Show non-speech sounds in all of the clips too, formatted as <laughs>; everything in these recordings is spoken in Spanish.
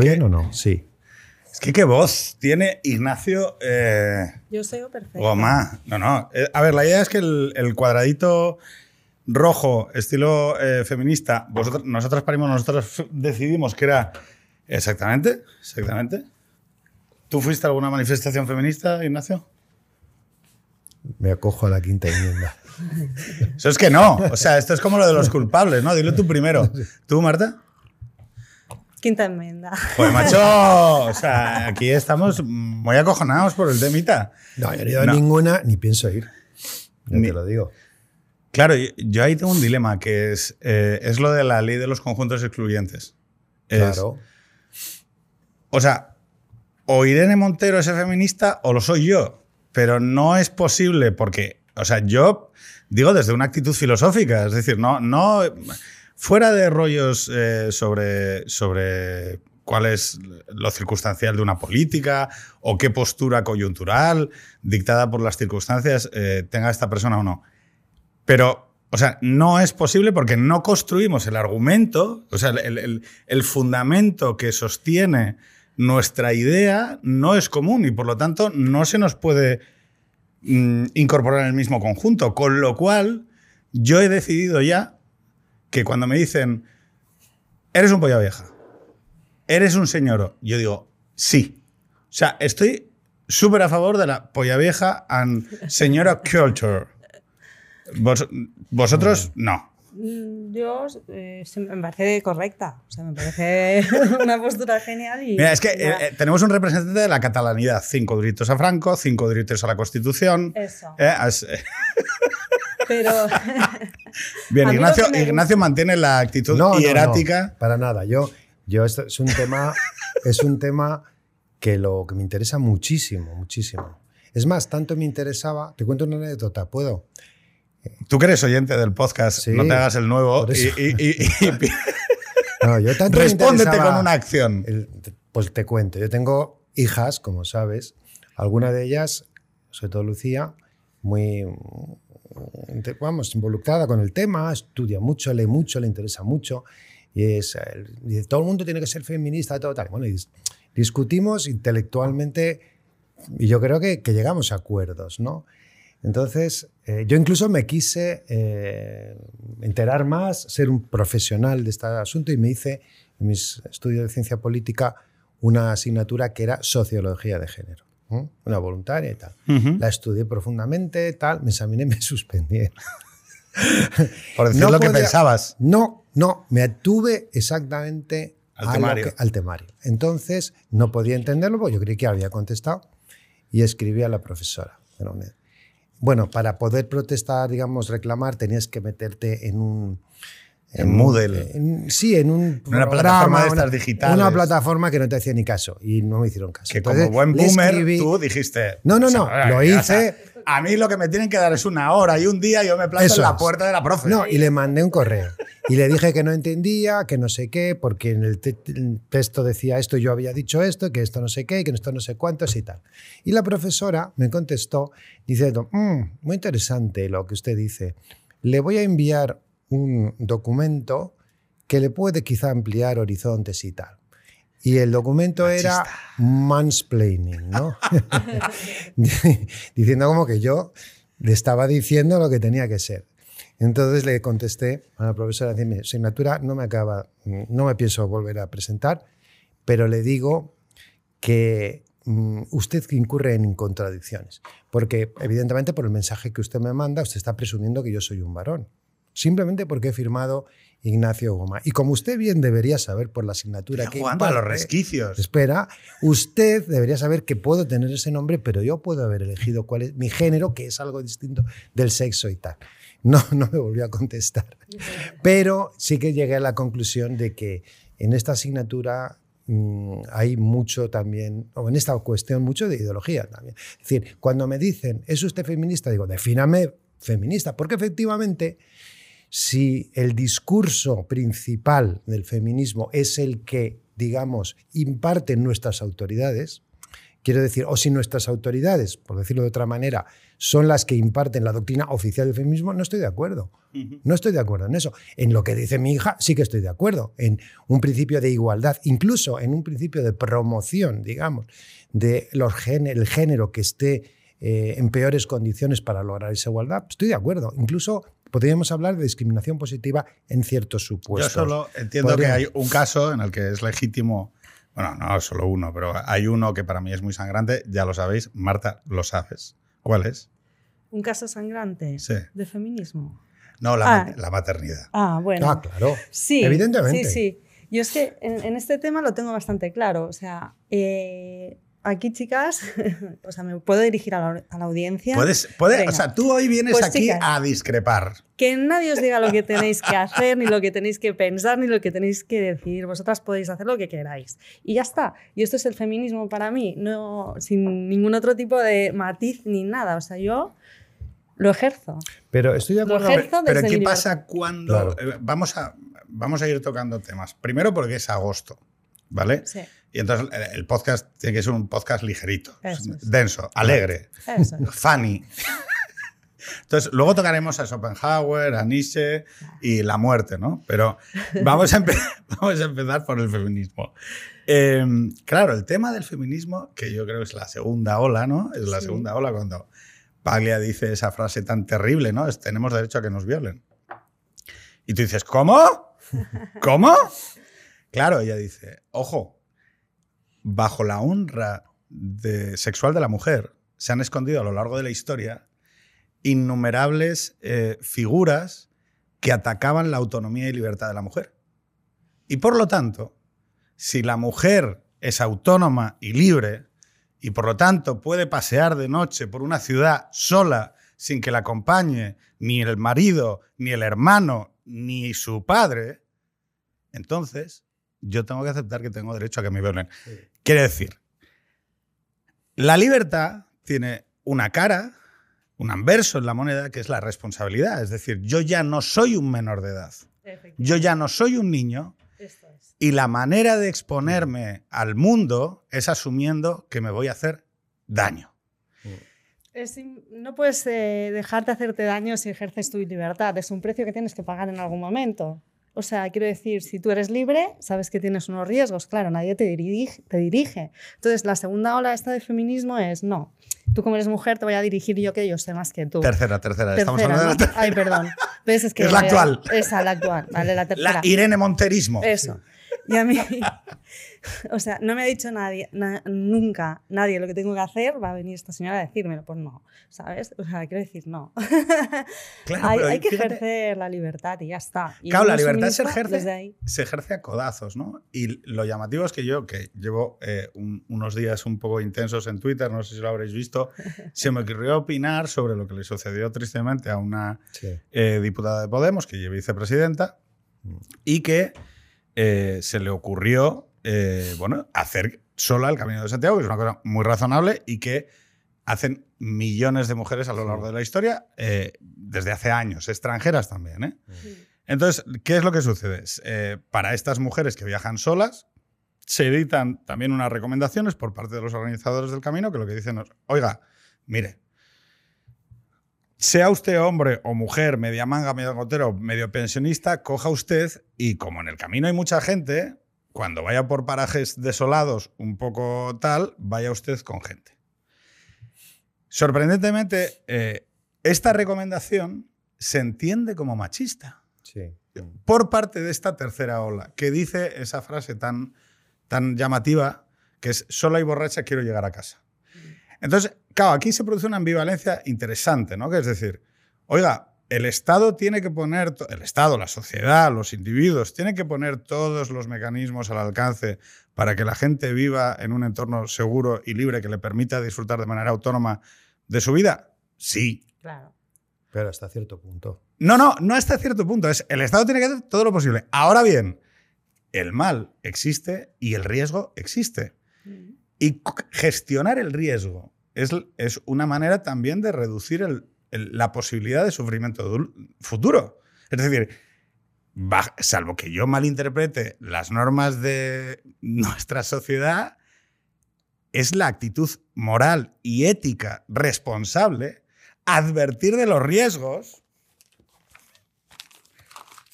¿Va que- bien o no? Sí. Es que qué voz tiene Ignacio eh, Yo soy perfecto. Goma. No, no. Eh, a ver, la idea es que el, el cuadradito rojo, estilo eh, feminista, vosotros, nosotros parimos, nosotros decidimos que era exactamente, exactamente. ¿Tú fuiste a alguna manifestación feminista, Ignacio? Me acojo a la quinta enmienda. <laughs> Eso es que no. O sea, esto es como lo de los culpables, ¿no? Dilo tú primero. <laughs> ¿Tú, Marta? Quinta enmienda. Pues, macho, <laughs> o sea, aquí estamos muy acojonados por el temita. No, yo no he ido a ninguna ni pienso ir. Ya Ni- te lo digo. Claro, yo- yo ahí tengo un dilema, que es, eh, es lo de la ley de los conjuntos excluyentes. Es- Claro. O sea, o Irene Montero es feminista o lo soy yo, pero no es posible porque, o sea, yo digo desde una actitud filosófica, es decir, no, no fuera de rollos eh, sobre, sobre cuál es lo circunstancial de una política o qué postura coyuntural dictada por las circunstancias eh, tenga esta persona o no. Pero, o sea, no es posible porque no construimos el argumento, o sea, el, el- fundamento que sostiene nuestra idea no es común y por lo tanto no se nos puede mm, incorporar en el mismo conjunto. Con lo cual, yo he decidido ya que cuando me dicen, eres un polla vieja, eres un señor, yo digo, sí. O sea, estoy súper a favor de la polla vieja and señora culture. Vos- vosotros, no. Yo eh, se me parece correcta. O sea, me parece <laughs> una postura genial. Y, Mira, es que eh, eh, tenemos un representante de la catalanidad. Cinco duritos a Franco, cinco duritos a la Constitución. Eso. Eh, as- eh, <laughs> Pero <laughs> Bien, Ignacio, Ignacio mantiene la actitud No, no, no, hierática. para nada. Yo, yo esto es un tema, es un tema que lo que me interesa muchísimo, muchísimo. Es más, tanto me interesaba. Te cuento una anécdota, ¿puedo? Tú que eres oyente del podcast, Sí, no te hagas el nuevo y, y- y- <laughs> No, yo tanto respóndete con una acción. el- pues te cuento. Yo tengo hijas, como sabes. Alguna de ellas, sobre todo Lucía, muy vamos, involucrada con el tema, estudia mucho, lee mucho, le interesa mucho. Y es, dice, todo el mundo tiene que ser feminista, todo tal. Bueno, y dis- discutimos intelectualmente y yo creo que, que llegamos a acuerdos, ¿no? Entonces, eh, yo incluso me quise eh, enterar más, ser un profesional de este asunto y me hice en mis estudios de ciencia política una asignatura que era sociología de género, una voluntaria y tal. La estudié profundamente, tal, me examiné, me <laughs> suspendí. Por decir No lo que pensabas. No, no, me atuve exactamente Al temario. que- al temario. Entonces, no podía entenderlo porque yo creí que había contestado y escribí a la profesora. Bueno, para poder protestar, digamos, reclamar, tenías que meterte en un... En un- Moodle. en- sí, en un Una programa, plataforma de estas una- digitales. Una plataforma que no te hacía ni caso y no me hicieron caso. Que Entonces, como buen boomer, escribí- tú dijiste. No, no, o sea, no, lo hice. a mí lo que me tienen que dar es una hora y un día yo me planto en la puerta de la profe. No, y le mandé un correo. Y le dije que no entendía, que no sé qué, porque en el, te- el texto decía esto, yo había dicho esto, que esto no sé qué, que esto no sé cuántos y tal. Y la profesora me contestó diciendo, "Mm, muy interesante lo que usted dice. Le voy a enviar un documento que le puede quizá ampliar horizontes y tal. Y el documento era mansplaining, ¿no? <laughs> <laughs> Diciendo como que yo le estaba diciendo lo que tenía que ser. Entonces le contesté a la profesora, mi asignatura no me acaba, no me pienso volver a presentar, pero le digo que mm, usted incurre en contradicciones, porque evidentemente por el mensaje que usted me manda, usted está presumiendo que yo soy un varón, simplemente porque he firmado Ignacio Goma. Y como usted bien debería saber por la asignatura Está que jugando a los resquicios. Espera, usted debería saber que puedo tener ese nombre, pero yo puedo haber elegido cuál es mi género, que es algo distinto del sexo y tal. No, <laughs> no me volvió a contestar. Pero sí que llegué a la conclusión de que en esta asignatura mm, hay mucho también, o en esta cuestión, mucho de ideología también. Es decir, cuando me dicen, ¿es usted feminista? Digo, defíname feminista, porque efectivamente si el discurso principal del feminismo es el que, digamos, imparten nuestras autoridades, quiero decir, o si nuestras autoridades, por decirlo de otra manera, son las que imparten la doctrina oficial del feminismo, no estoy de acuerdo. No estoy de acuerdo en eso. En lo que dice mi hija, sí que estoy de acuerdo. En un principio de igualdad, incluso en un principio de promoción, digamos, de los el género que esté eh, en peores condiciones para lograr esa igualdad, estoy de acuerdo. Incluso podríamos hablar de discriminación positiva en ciertos supuestos. Yo solo entiendo que hay un caso en el que es legítimo, bueno, no solo uno, pero hay uno que para mí es muy sangrante, ya lo sabéis, Marta, lo sabes. ¿Cuál es? ¿Un caso sangrante Sí. de feminismo? No, la, Ah. la maternidad. Ah, bueno. Ah, claro. Sí, Evidentemente. Sí, sí. Yo es que en, en este tema lo tengo bastante claro. O sea, eh, aquí, chicas, <laughs> o sea, me puedo dirigir a la, a la audiencia. Puedes, puede, o sea, tú hoy vienes Pues, aquí chicas. a discrepar. Que nadie os diga lo que tenéis que <laughs> hacer, ni lo que tenéis que pensar, ni lo que tenéis que decir. Vosotras podéis hacer lo que queráis. Y ya está. Y esto es el feminismo para mí, no sin ningún otro tipo de matiz ni nada. O sea, yo lo ejerzo. Pero estoy de Lo acuerdo. Pero desde ¿qué mi pasa cuando... Claro. eh, vamos, a, vamos a ir tocando temas. Primero porque es agosto, ¿vale? Sí, Y entonces el, podcast tiene que ser un podcast ligerito, es. denso, alegre, es. funny. Entonces, luego tocaremos a Schopenhauer, a Nietzsche y la muerte, ¿no? Pero vamos a, empe- <laughs> vamos a empezar por el feminismo. Eh, claro, el tema del feminismo, que yo creo que es la segunda ola, ¿no? Es la Sí. segunda ola cuando Paglia dice esa frase tan terrible, ¿no? Es, tenemos derecho a que nos violen. Y tú dices, ¿cómo? ¿Cómo? Claro, ella dice, ojo, bajo la honra de- sexual de la mujer se han escondido a lo largo de la historia innumerables eh, figuras que atacaban la autonomía y libertad de la mujer. Y por lo tanto, si la mujer es autónoma y libre, y por lo tanto puede pasear de noche por una ciudad sola, sin que la acompañe ni el marido, ni el hermano, ni su padre, entonces yo tengo que aceptar que tengo derecho a que me violen. Quiere decir, la libertad tiene una cara, un anverso en la moneda, que es la responsabilidad. Es decir, yo ya no soy un menor de edad. Yo ya no soy un niño es. y la manera de exponerme al mundo es asumiendo que me voy a hacer daño. Es no puedes eh, dejarte hacerte daño si ejerces tu libertad. Es un precio que tienes que pagar en algún momento. O sea, quiero decir, si tú eres libre, sabes que tienes unos riesgos. Claro, nadie te dirige. Te dirige. Entonces, la segunda ola esta de feminismo es, no, tú como eres mujer te voy a dirigir yo que yo sé más que tú. Tercera, tercera. Estamos Tercera, hablando de la ¿no? Ay, perdón. Es, que Es la eh, actual. Esa, la actual. Vale, la tercera. La Irene Monterismo. Eso. Y a mí, <laughs> o sea, no me ha dicho nadie, na- nunca nadie lo que tengo que hacer, va a venir esta señora a decírmelo. Pues no, ¿sabes? O sea, quiero decir, no. <laughs> Claro, hay, hay que fíjate- ejercer la libertad y ya está. Y Claro, la libertad se ejerce, se ejerce a codazos, ¿no? Y lo llamativo es que yo, que llevo eh, un- unos días un poco intensos en Twitter, no sé si lo habréis visto, <laughs> se me ocurrió opinar sobre lo que le sucedió tristemente a una Sí. eh, diputada de Podemos, que es vicepresidenta, y que eh, se le ocurrió, eh, bueno, hacer sola el Camino de Santiago, que es una cosa muy razonable y que hacen millones de mujeres a lo largo de la historia, eh, desde hace años, extranjeras también, ¿eh? Entonces, ¿qué es lo que sucede? Eh, para estas mujeres que viajan solas, se editan también unas recomendaciones por parte de los organizadores del camino que lo que dicen es, oiga, mire, sea usted hombre o mujer, media manga, medio gotero, medio pensionista, coja usted y como en el camino hay mucha gente, cuando vaya por parajes desolados un poco tal, vaya usted con gente. Sorprendentemente, eh, esta recomendación se entiende como machista Sí. por parte de esta tercera ola, que dice esa frase tan, tan llamativa, que es, sola y borracha quiero llegar a casa. Entonces, claro, aquí se produce una ambivalencia interesante, ¿no? Que es decir, oiga, el Estado tiene que poner, el Estado, la sociedad, los individuos, tienen que poner todos los mecanismos al alcance para que la gente viva en un entorno seguro y libre que le permita disfrutar de manera autónoma de su vida. Sí, Claro. Pero hasta cierto punto. no, no, no hasta cierto punto. Es, el Estado tiene que hacer todo lo posible. Ahora bien, el mal existe y el riesgo existe. Y c- gestionar el riesgo es, es una manera también de reducir el- el- la posibilidad de sufrimiento futuro. Es decir, salvo que yo malinterprete las normas de <laughs> nuestra sociedad, es la actitud moral y ética responsable advertir de los riesgos.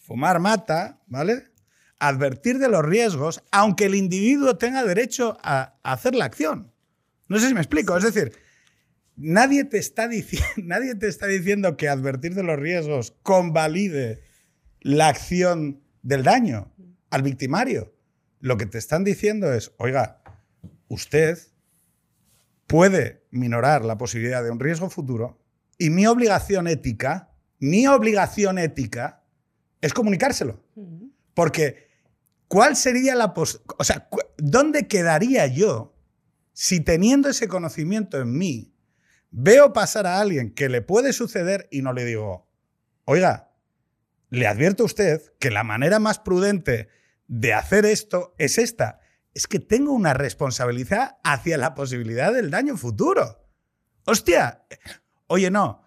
Fumar mata, ¿vale? Advertir de los riesgos, aunque el individuo tenga derecho a hacer la acción. No sé si me explico. Es decir, nadie te, está <laughs> nadie te está diciendo que advertir de los riesgos convalide la acción del daño al victimario. Lo que te están diciendo es, oiga, usted puede minorar la posibilidad de un riesgo futuro y mi obligación ética, mi obligación ética es comunicárselo. Porque, ¿cuál sería la O sea, ¿dónde quedaría yo si teniendo ese conocimiento en mí, veo pasar a alguien que le puede suceder y no le digo, oiga, le advierto a usted que la manera más prudente de hacer esto es esta. Es que tengo una responsabilidad hacia la posibilidad del daño futuro. Hostia, oye, no.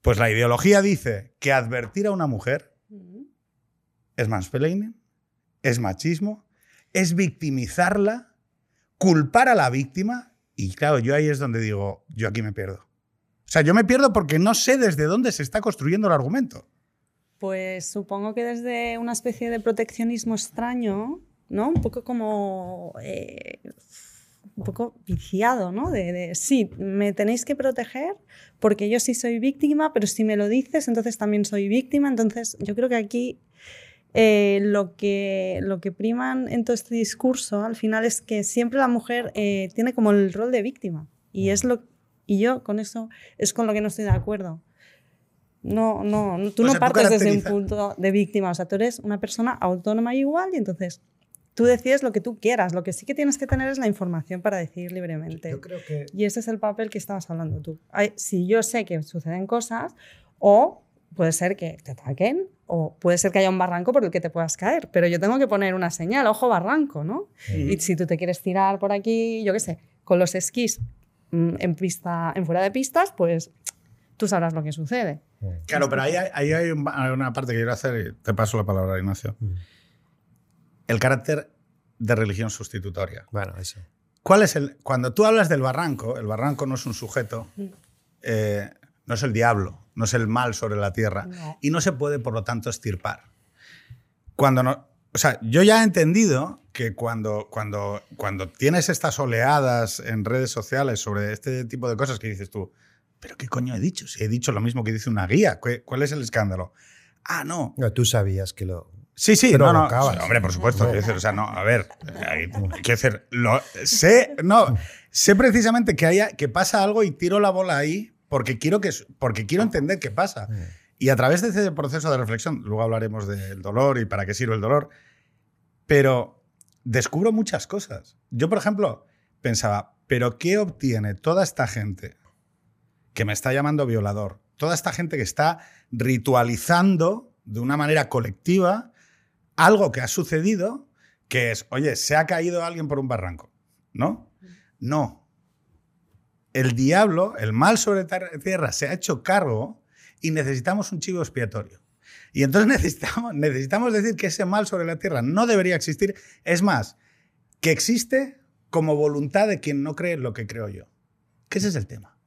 Pues la ideología dice que advertir a una mujer es mansplaining, es machismo, es victimizarla, culpar a la víctima. Y claro, yo ahí es donde digo, yo aquí me pierdo. O sea, yo me pierdo porque no sé desde dónde se está construyendo el argumento. Pues supongo que desde una especie de proteccionismo extraño, ¿no? Un poco como... Eh, un poco viciado, ¿no? De, de, sí, me tenéis que proteger porque yo sí soy víctima, pero si me lo dices, entonces también soy víctima. Entonces, yo creo que aquí eh, lo, que, lo que priman en todo este discurso al final es que siempre la mujer eh, tiene como el rol de víctima. Y, es lo, y yo con eso es con lo que no estoy de acuerdo. No, no, tú no partes desde un punto de víctima, o sea, tú eres una persona autónoma igual y entonces tú decides lo que tú quieras. Lo que sí que tienes que tener es la información para decidir libremente. Yo creo que... Y ese es el papel que estabas hablando tú. si yo sé que suceden cosas o puede ser que te ataquen o puede ser que haya un barranco por el que te puedas caer, pero yo tengo que poner una señal, ojo barranco, ¿no? Y si tú te quieres tirar por aquí, yo qué sé, con los esquís mm, en, pista, en fuera de pistas, pues tú sabrás lo que sucede. Claro, pero ahí hay, hay una parte que quiero hacer y te paso la palabra, Ignacio. El carácter de religión sustitutoria. Bueno, eso. ¿Cuál es el. Cuando tú hablas del barranco, el barranco no es un sujeto, mm. eh, no es el diablo, no es el mal sobre la tierra. Y no se puede, por lo tanto, estirpar. Cuando no, o sea, yo ya he entendido que cuando, cuando, cuando tienes estas oleadas en redes sociales sobre este tipo de cosas que dices tú, ¿pero qué coño he dicho? Si he dicho lo mismo que dice una guía, ¿cuál es el escándalo? Ah, no. no tú sabías que lo. Sí, sí, no, no. hombre, por supuesto. Quiero decir, o sea, no, a ver. Quiero decir, lo, sé, no, sé precisamente que, haya, que pasa algo y tiro la bola ahí porque quiero, que, porque quiero entender qué pasa. Y a través de ese proceso de reflexión, luego hablaremos del dolor y para qué sirve el dolor, pero descubro muchas cosas. Yo, por ejemplo, pensaba, ¿pero qué obtiene toda esta gente que me está llamando violador? Toda esta gente que está ritualizando de una manera colectiva algo que ha sucedido, que es, oye, se ha caído alguien por un barranco, ¿no? No, el diablo, el mal sobre tierra, se ha hecho cargo y necesitamos un chivo expiatorio. Y entonces <laughs> necesitamos, decir que ese mal sobre la tierra no debería existir. Es más, que existe como voluntad de quien no cree lo que creo yo. Que ese es el tema.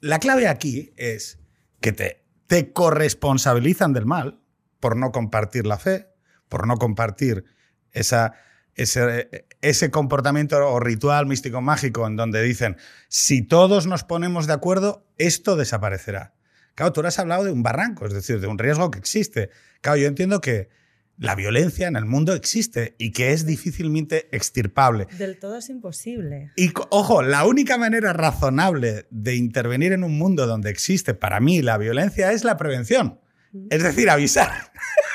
La clave aquí es que te, te corresponsabilizan del mal por no compartir la fe, por no compartir esa, ese, ese comportamiento o ritual místico mágico en donde dicen, si todos nos ponemos de acuerdo, esto desaparecerá. Claro, tú has hablado de un barranco, es decir, de un riesgo que existe. Claro, yo entiendo que la violencia en el mundo existe y que es difícilmente extirpable. Del todo es imposible. Y ojo, la única manera razonable de intervenir en un mundo donde existe para mí la violencia es la prevención. Mm. Es decir, avisar. <laughs>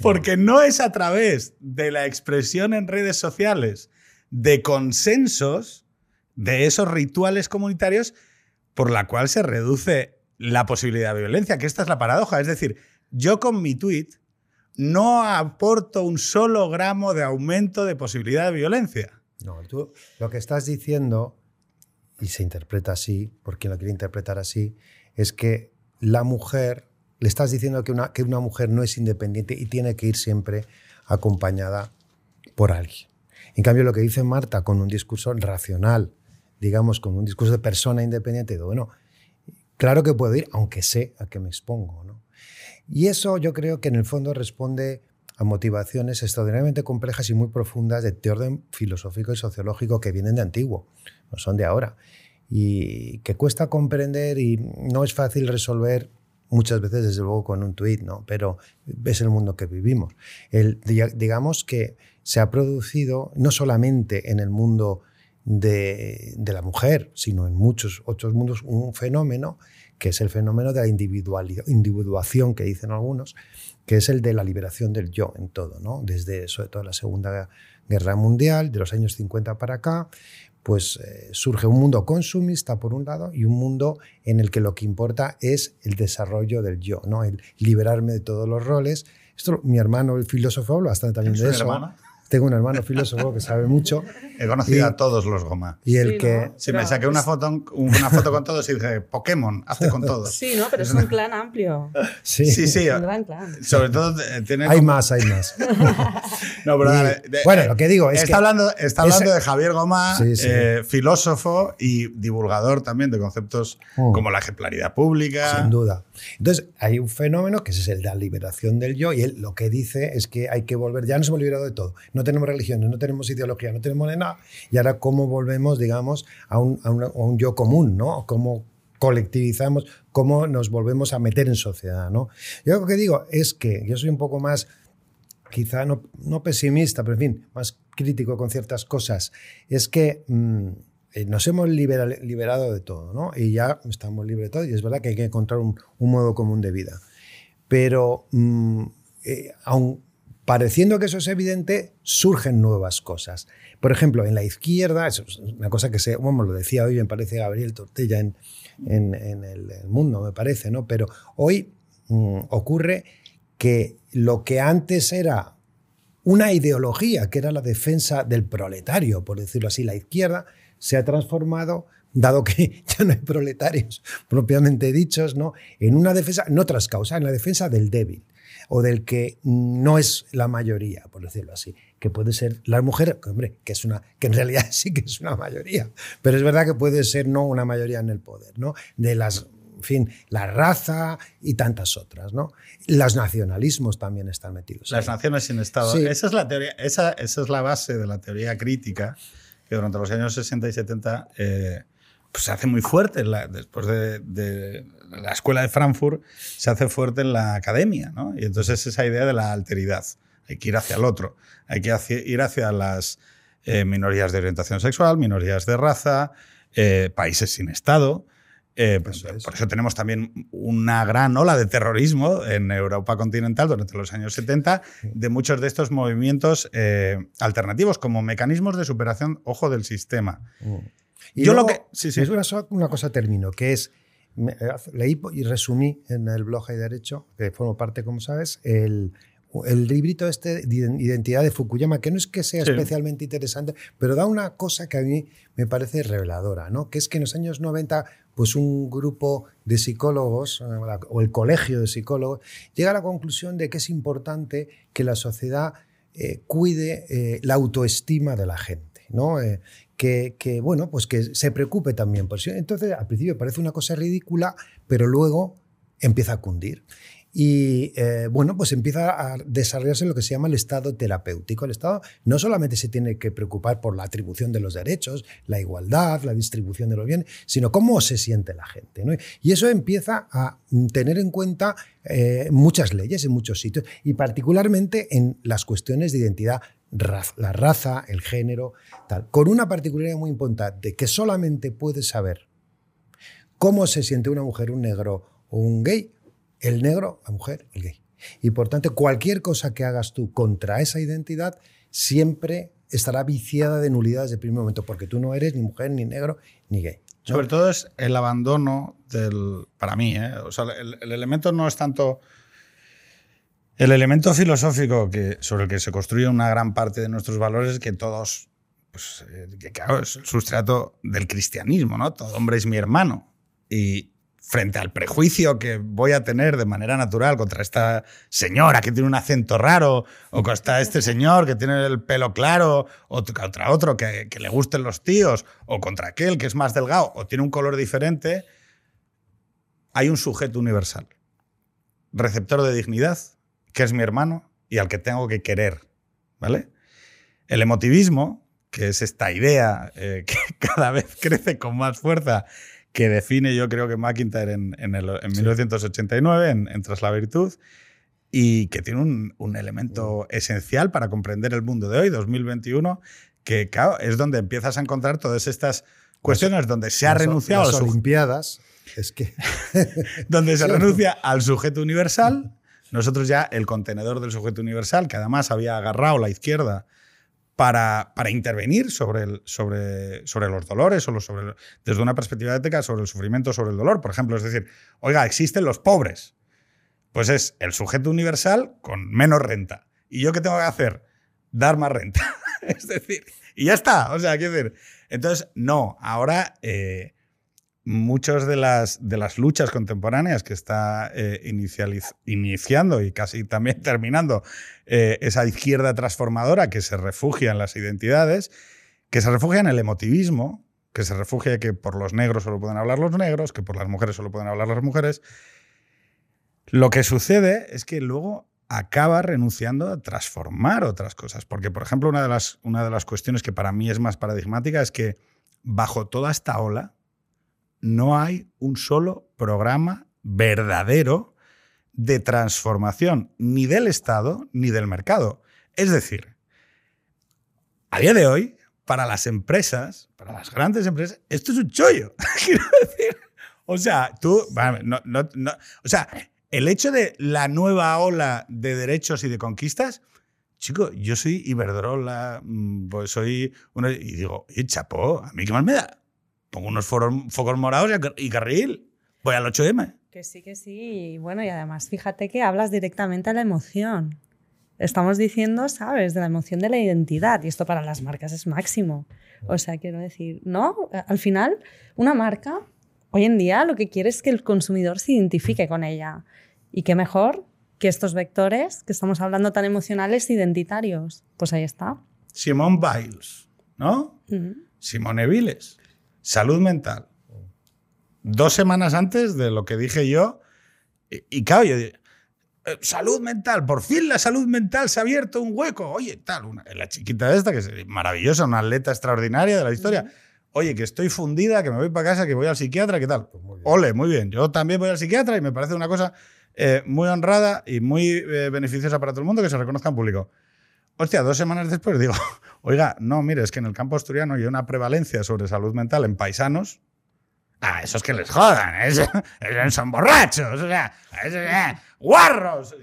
Porque no es a través de la expresión en redes sociales de consensos de esos rituales comunitarios por la cual se reduce la posibilidad de violencia, que esta es la paradoja. Es decir, yo con mi tweet no aporto un solo gramo de aumento de posibilidad de violencia. No, tú lo que estás diciendo, y se interpreta así, por quien lo quiere interpretar así, es que la mujer le estás diciendo que una, que una mujer no es independiente y tiene que ir siempre acompañada por alguien. En cambio, lo que dice Marta con un discurso racional, digamos, con un discurso de persona independiente, digo, bueno, claro que puedo ir, aunque sé a qué me expongo. ¿no? Y eso yo creo que en el fondo responde a motivaciones extraordinariamente complejas y muy profundas de, orden filosófico y sociológico que vienen de antiguo, no son de ahora, y que cuesta comprender y no es fácil resolver muchas veces desde luego con un tuit, ¿no? pero es el mundo que vivimos. El, digamos que se ha producido no solamente en el mundo de, de, la mujer, sino en muchos otros mundos, un fenómeno que es el fenómeno de la individuación que dicen algunos, que es el de la liberación del yo en todo, ¿no? desde sobre todo la Segunda Guerra Mundial, de los años 50 para acá, pues eh, surge un mundo consumista por un lado y un mundo en el que lo que importa es el desarrollo del yo, ¿no? el liberarme de todos los roles. Esto mi hermano, el filósofo, habla bastante también de eso. Hermana? Tengo un hermano filósofo que sabe mucho. He conocido a todos los Goma. Y el que... Si me saqué una foto, una foto con todos y dije, Pokémon, hazte con todos. Sí, ¿no? Pero es un clan amplio. Sí, sí. sí. un gran clan. Sobre todo tiene... Hay más, hay más. <laughs> no, pero bueno, lo que digo es está que... Hablando, está hablando de Javier Goma, eh, filósofo y divulgador también de conceptos mm. como la ejemplaridad pública. Sin duda. Entonces, hay un fenómeno que es el de la liberación del yo y él lo que dice es que hay que volver, ya nos hemos liberado de todo. No no tenemos religiones, no tenemos ideología, no tenemos nada. Y ahora, ¿cómo volvemos, digamos, a un, a un, yo común, ¿no? ¿Cómo colectivizamos, cómo nos volvemos a meter en sociedad, ¿no? Yo lo que digo es que yo soy un poco más, quizá no, no pesimista, pero en fin, más crítico con ciertas cosas. Es que... Mm, eh, nos hemos liberado de todo, ¿no? Y ya estamos libres de todo, y es verdad que hay que encontrar un, un modo común de vida. Pero mm, eh, aun pareciendo que eso es evidente, surgen nuevas cosas. Por ejemplo, en la izquierda, es una cosa que se, bueno, lo decía hoy, me parece Gabriel Tortella en, en, el, mundo, me parece, ¿no? Pero hoy mm, ocurre que lo que antes era una ideología, que era la defensa del proletario, por decirlo así, la izquierda, se ha transformado dado que <laughs> ya no hay proletarios propiamente dichos, ¿no? en una defensa, no tras causa, en la defensa del débil o del que no es la mayoría, por decirlo así, que puede ser la mujer, hombre, que es una, que en realidad <laughs> sí que es una mayoría, pero es verdad que puede ser no una mayoría en el poder, ¿no? De las en fin, la raza y tantas otras, ¿no? Los nacionalismos también están metidos. Las naciones sin Estado. Esa es la teoría, esa, esa, es la base de la teoría crítica que durante los años 60 y 70 eh, pues se hace muy fuerte después de, la escuela de Frankfurt, se hace fuerte en la academia, ¿no? Y entonces esa idea de la alteridad, hay que ir hacia el otro, hay que ir hacia las eh, minorías de orientación sexual, minorías de raza, eh, países sin Estado. Eh, pues, por eso tenemos también una gran ola de terrorismo en Europa continental durante los años 70 de muchos de estos movimientos alternativos como mecanismos de superación, ojo, del sistema. Mm. Y Yo lo que. Sí, sí. Es una, una cosa termino, que es. Eh, leí y resumí en el blog de Derecho, que formo parte, como sabes, el, el librito este de identidad de Fukuyama, que no es que sea especialmente interesante, pero da una cosa que a mí me parece reveladora, ¿no? que es que en los años 90 pues un grupo de psicólogos eh, o el colegio de psicólogos llega a la conclusión de que es importante que la sociedad eh, cuide la autoestima de la gente. ¿No? que, bueno, pues que se preocupe también por Entonces, al principio parece una cosa ridícula, pero luego empieza a cundir. Y eh, bueno, pues empieza a desarrollarse lo que se llama el estado terapéutico. El estado no solamente se tiene que preocupar por la atribución de los derechos, la igualdad, la distribución de los bienes, sino cómo se siente la gente. Y eso empieza a tener en cuenta eh, muchas leyes en muchos sitios y particularmente en las cuestiones de identidad la raza, el género, tal, con una particularidad muy importante, que solamente puedes saber cómo se siente una mujer, un negro o un gay, el negro, la mujer, el gay. Y por tanto, cualquier cosa que hagas tú contra esa identidad siempre estará viciada de nulidad desde el primer momento, porque tú no eres ni mujer, ni negro, ni gay. Sobre todo es el abandono del, para mí, ¿eh? o sea, el elemento no es tanto el elemento filosófico sobre el que se construye una gran parte de nuestros valores es que todos, pues, eh, claro, es el sustrato del cristianismo, ¿no? Todo hombre es mi hermano. Y frente al prejuicio que voy a tener de manera natural contra esta señora que tiene un acento raro, o contra este señor que tiene el pelo claro, o contra otro que, que le gusten los tíos, o contra aquel que es más delgado o tiene un color diferente, hay un sujeto universal, receptor de dignidad, que es mi hermano y al que tengo que querer. ¿Vale? El emotivismo, que es esta idea eh, <laughs> que cada vez crece con más fuerza, que define yo creo que McIntyre en, en, el, en 1989, en, en, Tras la Virtud, y que tiene un, un, elemento esencial para comprender el mundo de hoy, 2021, que claro, es donde empiezas a encontrar todas estas cuestiones donde se ha Las- renunciado las a su Olimpiadas, es que <laughs> donde se <laughs> Sí, ¿o no? renuncia al sujeto universal. Nosotros ya el contenedor del sujeto universal, que además había agarrado la izquierda para, para intervenir sobre, el, sobre, sobre los dolores, o sobre, desde una perspectiva ética sobre el sufrimiento, sobre el dolor, por ejemplo. Es decir, oiga, existen los pobres. Pues es el sujeto universal con menos renta. ¿Y yo qué tengo que hacer? Dar más renta. <laughs> es decir, y ya está. O sea, quiero decir. Entonces, no, ahora eh, muchas de las, de las luchas contemporáneas que está eh, iniciando y casi también <laughs> terminando eh, esa izquierda transformadora que se refugia en las identidades, que se refugia en el emotivismo, que se refugia que por los negros solo pueden hablar los negros, que por las mujeres solo pueden hablar las mujeres. Lo que sucede es que luego acaba renunciando a transformar otras cosas. Porque, por ejemplo, una de las, una de las cuestiones que para mí es más paradigmática es que bajo toda esta ola no hay un solo programa verdadero de transformación ni del Estado ni del mercado. Es decir, a día de hoy, para las empresas, para las grandes empresas, esto es un chollo. <laughs> Quiero decir, o sea, tú, no, no, no, o sea, el hecho de la nueva ola de derechos y de conquistas, chico, yo soy Iberdrola, mm, pues soy uno, y digo, y chapó, ¿a mí qué más me da? Pongo unos focos morados y, car- y carril, voy al 8M. Que sí, que sí. Y bueno, y además fíjate que hablas directamente a la emoción. Estamos diciendo, ¿sabes? De la emoción de la identidad. Y esto para las marcas es máximo. O sea, quiero decir, ¿no? Al final, una marca, hoy en día, lo que quiere es que el consumidor se identifique con ella. Y qué mejor que estos vectores que estamos hablando tan emocionales identitarios. Pues ahí está. Simone Biles, ¿no? Mm. Simone Viles, salud mental. Dos semanas antes de lo que dije yo, y, y claro, yo dije, "Eh, salud mental, por fin la salud mental se ha abierto un hueco. Oye, tal, una, la chiquita esta, que es maravillosa, una atleta extraordinaria de la historia. Oye, que estoy fundida, que me voy para casa, que voy al psiquiatra, ¿qué tal? Pues muy. Ole, muy bien. Yo también voy al psiquiatra y me parece una cosa eh, muy honrada y muy eh, beneficiosa para todo el mundo que se reconozca en público. Hostia, dos semanas después digo, <laughs> oiga, no, mire, es que en el campo asturiano hay una prevalencia sobre salud mental en paisanos. Ah, esos que les jodan, esos, <laughs> son borrachos, o sea, esos, eh, guarros.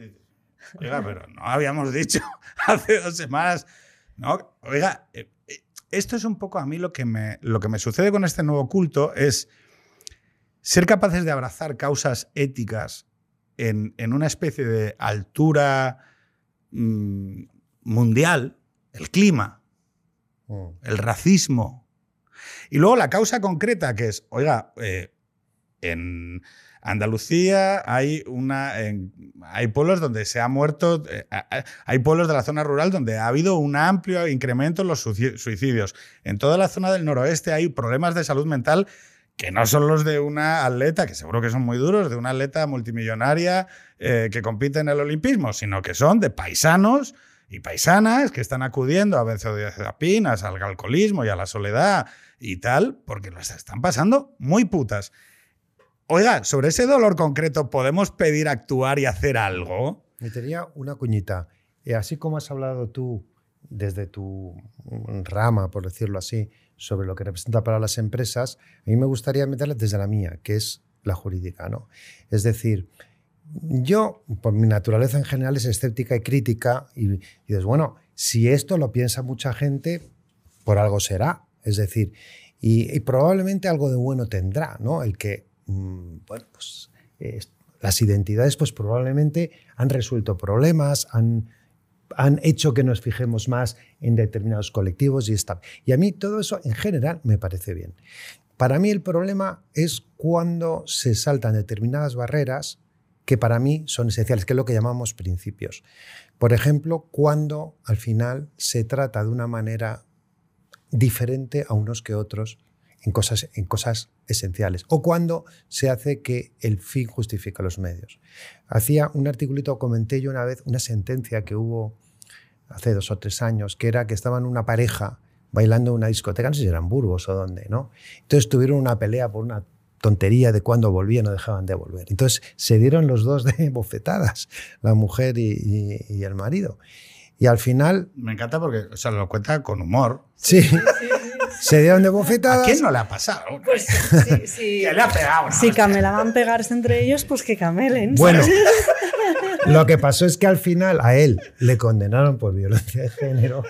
Oiga, pero no habíamos dicho <laughs> hace dos semanas. No, oiga, eh, eh, esto es un poco a mí lo que me, lo que me sucede con este nuevo culto es ser capaces de abrazar causas éticas en, en una especie de altura mm, mundial, el clima, Mm. el racismo. Y luego la causa concreta que es, oiga, eh, en Andalucía hay, una, en- hay pueblos donde se ha muerto, eh, hay pueblos de la zona rural donde ha habido un amplio incremento en los suicidios. En toda la zona del noroeste hay problemas de salud mental que no son los de una atleta, que seguro que son muy duros, de una atleta multimillonaria eh, que compite en el olimpismo, sino que son de paisanos y paisanas que están acudiendo a benzodiazepinas, al alcoholismo y a la soledad y tal, porque las están pasando muy putas. Oiga, sobre ese dolor concreto, ¿podemos pedir actuar y hacer algo? Me tenía una cuñita. Así como has hablado tú desde tu rama, por decirlo así, sobre lo que representa para las empresas, a mí me gustaría meterla desde la mía, que es la jurídica. ¿no? Es decir, yo, por mi naturaleza en general, es escéptica y crítica, y, y dices, bueno, si esto lo piensa mucha gente, por algo será. Es decir, y, probablemente algo de bueno tendrá, ¿no? El que, mm, bueno, pues las identidades, pues probablemente han resuelto problemas, han, han hecho que nos fijemos más en determinados colectivos y está. Y a mí todo eso en general me parece bien. Para mí el problema es cuando se saltan determinadas barreras que para mí son esenciales, que es lo que llamamos principios. Por ejemplo, cuando al final se trata de una manera diferente a unos que otros en cosas, en cosas esenciales, o cuando se hace que el fin justifica los medios. Hacía un articulito, comenté yo una vez una sentencia que hubo hace dos o tres años, que era que estaban una pareja bailando en una discoteca, no sé si era en Burgos o dónde, ¿no? Entonces tuvieron una pelea por una tontería de cuando volvían o dejaban de volver. Entonces se dieron los dos de <laughs> bofetadas, la mujer y, y el marido. Y al final... Me encanta porque o sea, lo cuenta con humor. Sí. Se dieron de bofetadas. ¿A quién no le ha pasado? Pues sí, sí. <laughs> ¿Quién le ha pegado? Si camelaban pegarse entre ellos, pues que camelen. Bueno, <laughs> lo que pasó es que al final a él le condenaron por violencia de género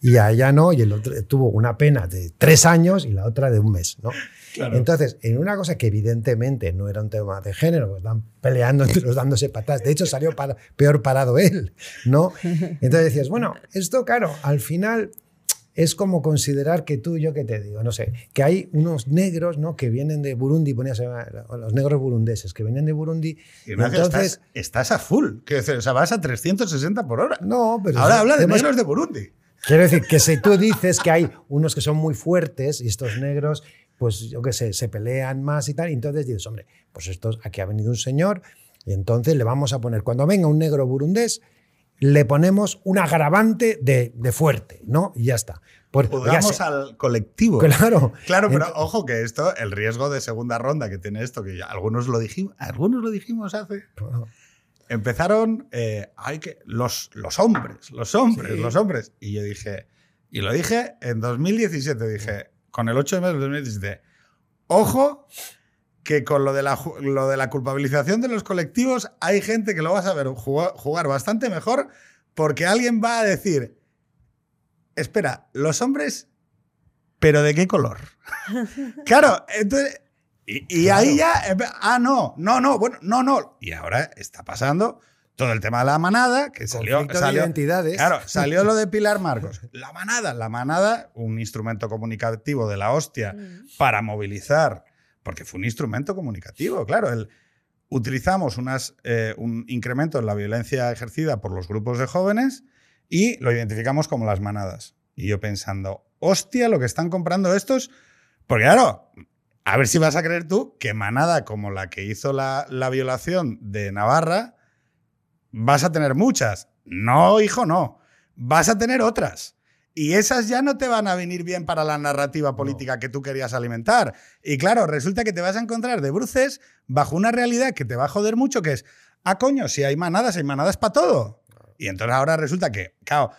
y a ella no, y el otro tuvo una pena de tres años y la otra de un mes, ¿no? Claro. Entonces, en una cosa que evidentemente no era un tema de género, pues están peleando entre los dándose patadas. De hecho, salió para, peor parado él, ¿no? Entonces decías, bueno, esto, claro, al final es como considerar que tú, yo que te digo, no sé, que hay unos negros, ¿no? Que vienen de Burundi, ponías los negros burundeses, que vienen de Burundi. Y entonces estás, estás, a full, que o sea, vas a 360 por hora. No, pero ahora habla de negros de Burundi. Quiero decir que si tú dices que hay unos que son muy fuertes y estos negros pues yo qué sé, se pelean más y tal. Y entonces dices, hombre, pues esto, aquí ha venido un señor y entonces le vamos a poner, cuando venga un negro burundés, le ponemos un agravante de, de fuerte, ¿no? Y ya está. Por, Jugamos al colectivo. Claro. Claro, pero Entonces, ojo que esto, el riesgo de segunda ronda que tiene esto, que ya algunos lo dijimos, algunos lo dijimos hace. Bueno. Empezaron, eh, hay que, los, los hombres, los hombres, sí. los hombres. Y yo dije, y lo dije en 2017, dije, con el 8 de mayo de 2017. Ojo, que con lo de, la, lo de la culpabilización de los colectivos hay gente que lo va a saber jugar, jugar bastante mejor porque alguien va a decir, espera, los hombres, pero ¿de qué color? <laughs> claro, entonces... Y, y claro. ahí ya, ah, no, no, no, bueno, no, no. Y ahora está pasando todo el tema de la manada, que salió, salió identidades. Claro, salió lo de Pilar Marcos. <laughs> La manada, la manada, un instrumento comunicativo de la hostia mm. para movilizar, porque fue un instrumento comunicativo, claro. El, utilizamos unas, eh, un incremento en la violencia ejercida por los grupos de jóvenes y lo identificamos como las manadas. Y yo pensando, hostia, lo que están comprando estos, porque claro, a ver si vas a creer tú que manada como la que hizo la, la violación de Navarra, vas a tener muchas. No, hijo, no. Vas a tener otras. Y esas ya no te van a venir bien para la narrativa política no. que tú querías alimentar. Y claro, resulta que te vas a encontrar de bruces bajo una realidad que te va a joder mucho, que es, ah, coño, si hay manadas, hay manadas para todo. Y entonces ahora resulta que, claro,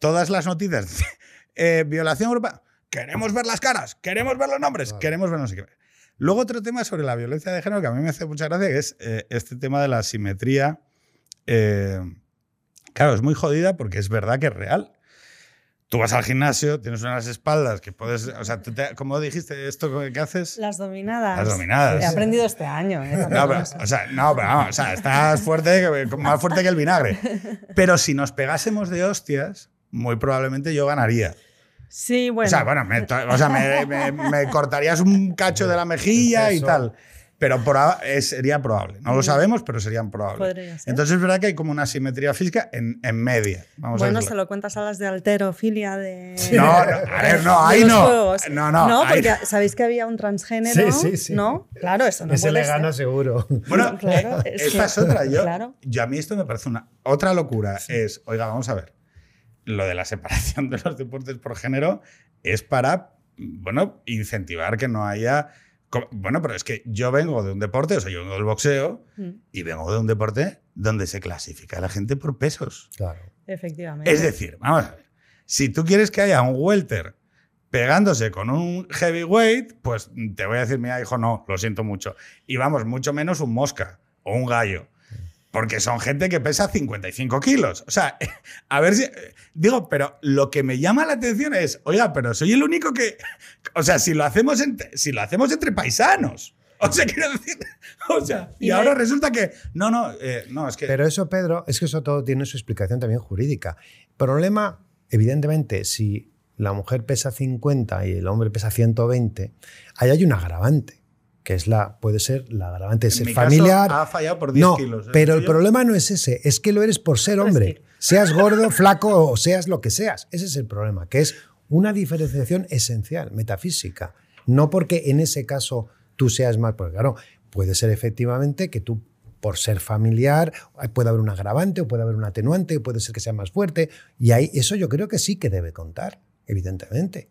todas las noticias, de, <laughs> eh, violación urbana, queremos ver las caras, queremos ver los nombres, claro. queremos ver no sé qué. Luego otro tema sobre la violencia de género que a mí me hace mucha gracia, que es eh, este tema de la simetría eh, claro, es muy jodida porque es verdad que es real. Tú vas al gimnasio, tienes unas espaldas que puedes. O sea, te, ¿cómo dijiste esto que haces? Las dominadas. Las dominadas. He aprendido este año. ¿eh? No, pero, o sea, no, pero vamos, o sea, estás fuerte, más fuerte que el vinagre. Pero si nos pegásemos de hostias, muy probablemente yo ganaría. Sí, bueno. O sea, bueno, me, o sea, me, me, me cortarías un cacho de la mejilla y tal. Pero es, sería probable. No lo sabemos, pero serían probables. Entonces es verdad que hay como una simetría física en, en media. Vamos bueno, a se lo cuentas a las de alterofilia de... No, no, a ver, no, ahí no. No, no. No, porque ahí... sabéis que había un transgénero, sí, sí, sí. ¿no? Claro, eso no Ese puede le gana ser. seguro. Bueno, <laughs> claro, es esta que, es otra. Yo, claro. yo a mí esto me parece una otra locura. Es, oiga, vamos a ver. Lo de la separación <laughs> de los deportes por género es para, bueno, incentivar que no haya bueno, pero es que yo vengo de un deporte, o sea, yo vengo del boxeo mm. y vengo de un deporte donde se clasifica a la gente por pesos. Claro. Efectivamente. Es decir, vamos a ver, si tú quieres que haya un welter pegándose con un heavyweight, pues te voy a decir, mira, hijo, no, lo siento mucho. Y vamos, mucho menos un mosca o un gallo. Porque son gente que pesa 55 kilos. O sea, <laughs> a ver si. Digo, pero lo que me llama la atención es, oiga, pero soy el único que. O sea, si lo hacemos entre, si lo hacemos entre paisanos. O sea, <laughs> quiero decir. O sea, y, y ahora resulta que. No, no, eh, no, es que. Pero eso, Pedro, es que eso todo tiene su explicación también jurídica. Problema, evidentemente, si la mujer pesa 50 y el hombre pesa 120, ahí hay un agravante, que es la, puede ser la agravante de ser mi caso, familiar. ha fallado por 10 no, kilos. ¿eh? pero el problema no es ese, es que lo eres por ser Pues hombre. Seas gordo, <laughs> flaco o seas lo que seas. Ese es el problema, que es una diferenciación esencial, metafísica. No porque en ese caso tú seas más, porque claro, puede ser efectivamente que tú por ser familiar puede haber un agravante o puede haber un atenuante, o puede ser que sea más fuerte y ahí eso yo creo que sí que debe contar, evidentemente.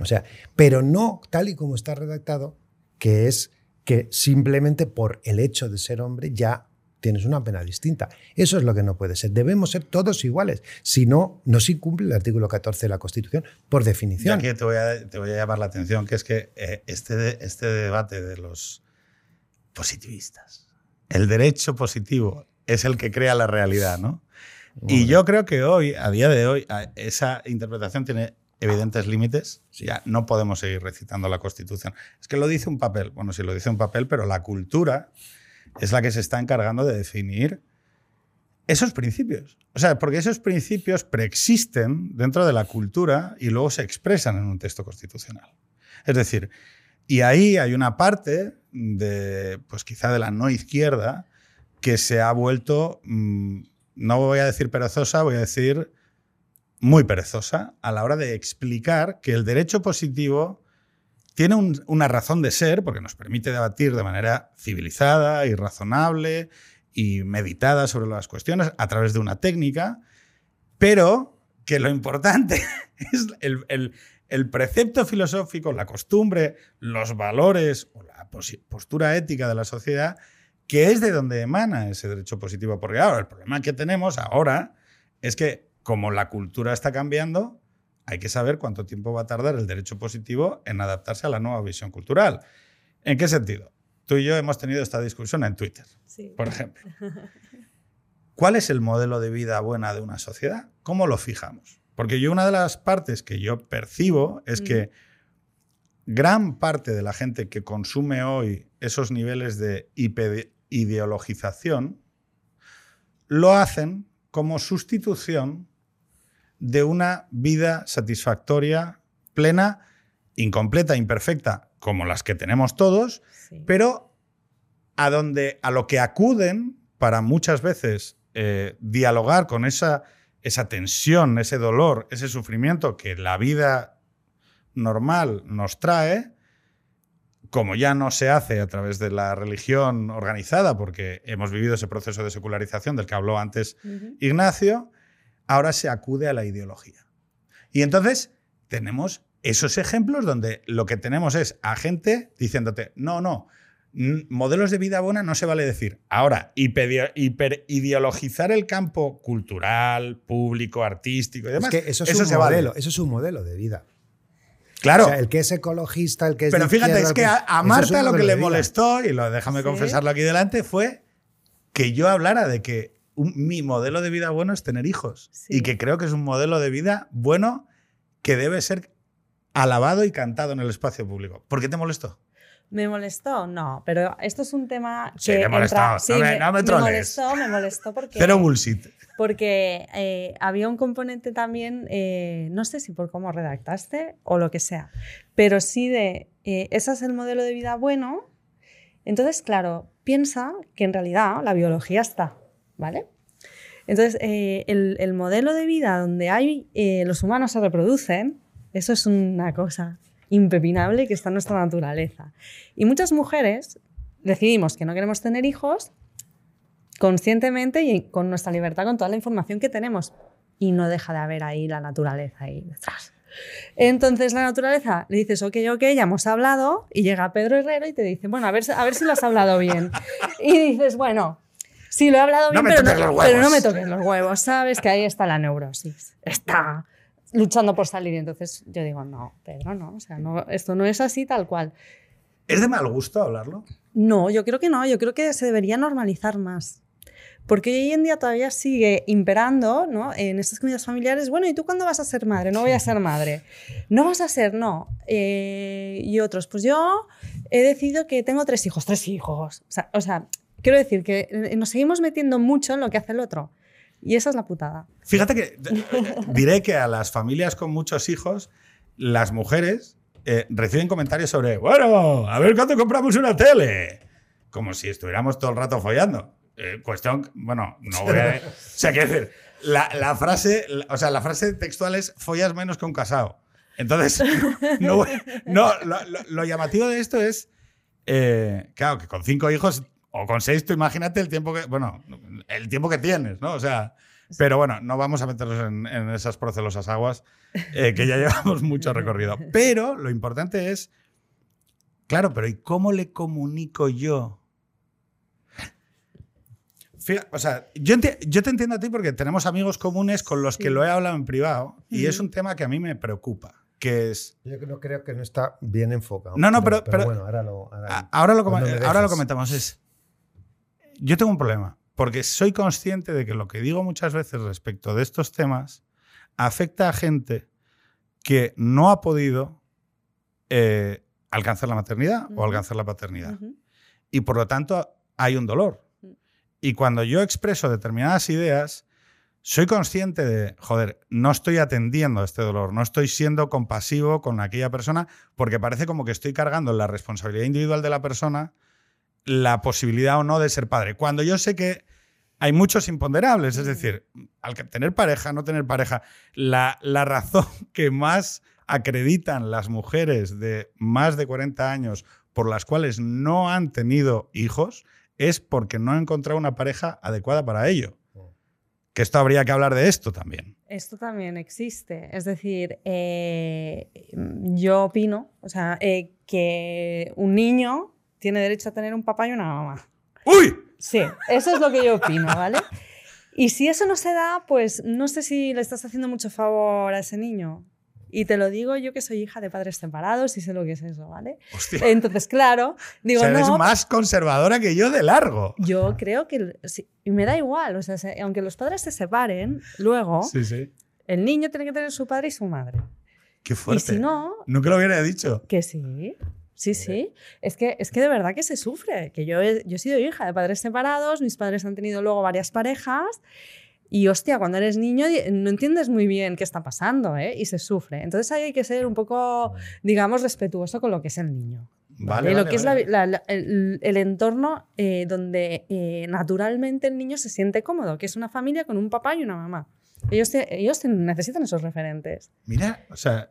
O sea, pero no tal y como está redactado, que es que simplemente por el hecho de ser hombre ya tienes una pena distinta. Eso es lo que no puede ser. Debemos ser todos iguales. Si no, no se incumple el artículo 14 de la Constitución por Y definición. aquí te voy, a, te voy a llamar la atención, que es que eh, este, de- este debate de los positivistas, el derecho positivo es el que crea la realidad, ¿no? Y yo creo que hoy, a día de hoy, esa interpretación tiene evidentes límites. Ya no podemos seguir recitando la Constitución. Es que lo dice un papel. Bueno, sí lo dice un papel, pero la cultura es la que se está encargando de definir esos principios. O sea, porque esos principios preexisten dentro de la cultura y luego se expresan en un texto constitucional. Es decir, y ahí hay una parte de, pues quizá de la no izquierda, que se ha vuelto, mm, no voy a decir perezosa, voy a decir muy perezosa a la hora de explicar que el derecho positivo tiene un- una razón de ser, porque nos permite debatir de manera civilizada y razonable y meditada sobre las cuestiones a través de una técnica, pero que lo importante <laughs> es el, precepto filosófico, la costumbre, los valores o la postura ética de la sociedad, que es de donde emana ese derecho positivo. Porque ahora el problema que tenemos ahora es que como la cultura está cambiando, hay que saber cuánto tiempo va a tardar el derecho positivo en adaptarse a la nueva visión cultural. ¿En qué sentido? Tú y yo hemos tenido esta discusión en Twitter, Sí. por ejemplo. <laughs> ¿Cuál es el modelo de vida buena de una sociedad? ¿Cómo lo fijamos? Porque yo una de las partes que yo percibo es que gran parte de la gente que consume hoy esos niveles de ideologización lo hacen como sustitución de una vida satisfactoria, plena, incompleta, imperfecta, como las que tenemos todos, Sí. pero a donde a lo que acuden para muchas veces eh, dialogar con esa, esa tensión, ese dolor, ese sufrimiento que la vida normal nos trae, como ya no se hace a través de la religión organizada, porque hemos vivido ese proceso de secularización del que habló antes. Ignacio, ahora se acude a la ideología. Y entonces tenemos esos ejemplos donde lo que tenemos es a gente diciéndote, no, no, modelos de vida buena no se vale decir. Ahora, hiper- hiperideologizar el campo cultural, público, artístico y Es demás, que eso es, eso un se vale. modelo, eso es un modelo de vida. Claro, O sea, el que es ecologista, el que es pero fíjate, es que a, es Marta lo que le molestó, y lo déjame Sí. confesarlo aquí delante, fue que yo hablara de que un- mi modelo de vida bueno es tener hijos. Sí. Y que creo que es un modelo de vida bueno que debe ser alabado y cantado en el espacio público. ¿Por qué te molestó? ¿Me molestó? No, pero esto es un tema que Sí, te molestó. entra- No sí, me- no me troles. molestó, me molestó porque Cero bullshit. porque eh, había un componente también, eh, no sé si por cómo redactaste o lo que sea, pero sí de, eh, ese es el modelo de vida bueno, entonces, claro, piensa que en realidad la biología está, ¿vale? Entonces, eh, el, el modelo de vida donde hay, eh, los humanos se reproducen, eso es una cosa impepinable que está en nuestra naturaleza. Y muchas mujeres decidimos que no queremos tener hijos conscientemente y con nuestra libertad, con toda la información que tenemos. Y no deja de haber ahí la naturaleza ahí detrás. Entonces la naturaleza le dices, ok, ok, ya hemos hablado, y llega Pedro Herrero y te dice, bueno, a ver, a ver si lo has hablado bien. <laughs> Y dices, bueno, sí, lo he hablado No bien, me pero, toques no, pero no huevos". me toques los huevos, ¿sabes? Que ahí está la neurosis. Está luchando por salir. Y entonces yo digo, no, Pedro, no, o sea, no, esto no es así tal cual. ¿Es de mal gusto hablarlo? No, yo creo que no, yo creo que se debería normalizar más. Porque hoy en día todavía sigue imperando ¿no? en estas comidas familiares, bueno, ¿y tú cuándo vas a ser madre? No voy a ser madre. No vas a ser, no. Eh, y otros, pues yo he decidido que tengo tres hijos, tres hijos. O sea, o sea, quiero decir que eh, nos seguimos metiendo mucho en lo que hace el otro. Y esa es la putada. Fíjate que diré que a las familias con muchos hijos, las mujeres eh, reciben comentarios sobre, bueno, a ver cuándo compramos una tele. Como si estuviéramos todo el rato follando. Eh, cuestión, bueno, no voy a... <laughs> O sea, quiero decir, la, la frase, la- o sea, la frase textual es follas menos que un casado. Entonces, <laughs> no, no, lo, lo- lo llamativo de esto es, eh, claro, que con cinco hijos o con seis, tú imagínate el tiempo que, bueno, el tiempo que tienes, ¿no? O sea, pero bueno, no vamos a meternos en, en esas procelosas aguas, eh, que ya <laughs> llevamos mucho recorrido. Pero lo importante es, claro, pero ¿y cómo le comunico yo? Fija- o sea, yo, te entiendo a ti porque tenemos amigos comunes con los que lo he hablado en privado y es Ujú. un tema que a mí me preocupa, que es... Yo no creo que no está bien enfocado. No, no, pero- pero- bueno, ahora lo. ahora- lo, ahora lo comentamos. Es, yo tengo un problema, porque soy consciente de que lo que digo muchas veces respecto de estos temas afecta a gente que no ha podido eh, alcanzar la maternidad o alcanzar la paternidad. Y por lo tanto hay un dolor. Y cuando yo expreso determinadas ideas, soy consciente de, joder, no estoy atendiendo a este dolor, no estoy siendo compasivo con aquella persona, porque parece como que estoy cargando la responsabilidad individual de la persona la posibilidad o no de ser padre. Cuando yo sé que hay muchos imponderables, es decir, al que tener pareja, no tener pareja, la, la razón <laughs> que más acreditan las mujeres de más de 40 años por las cuales no han tenido hijos es porque no han encontrado una pareja adecuada para ello. Que esto habría que hablar de esto también. Esto también existe. Es decir, eh, yo opino o sea, eh, que un niño tiene derecho a tener un papá y una mamá. ¡Uy! Sí, eso es lo que yo opino, ¿vale? Y si eso no se da, pues no sé si le estás haciendo mucho favor a ese niño. Y te lo digo yo que soy hija de padres separados y sé lo que es eso, ¿vale? Hostia. Entonces, claro, digo, o sea, eres no, más conservadora que yo de largo. yo creo que, sí, y me da igual, o sea, se- aunque los padres se separen, luego Sí, sí. el niño tiene que tener su padre y su madre. Qué fuerte. Y si no, Nunca lo hubiera dicho. que sí. Sí, sí. Es que, es que de verdad que se sufre. Que yo he, yo he sido hija de padres separados, mis padres han tenido luego varias parejas. Y hostia, cuando eres niño no entiendes muy bien qué está pasando, ¿eh? Y se sufre. Entonces ahí hay que ser un poco, digamos, respetuoso con lo que es el niño. Vale, ¿vale? lo que es vale. la- la- la- el, el entorno eh, donde eh, naturalmente el niño se siente cómodo, que es una familia con un papá y una mamá. Ellos, te- ellos te- necesitan esos referentes. Mira, o sea,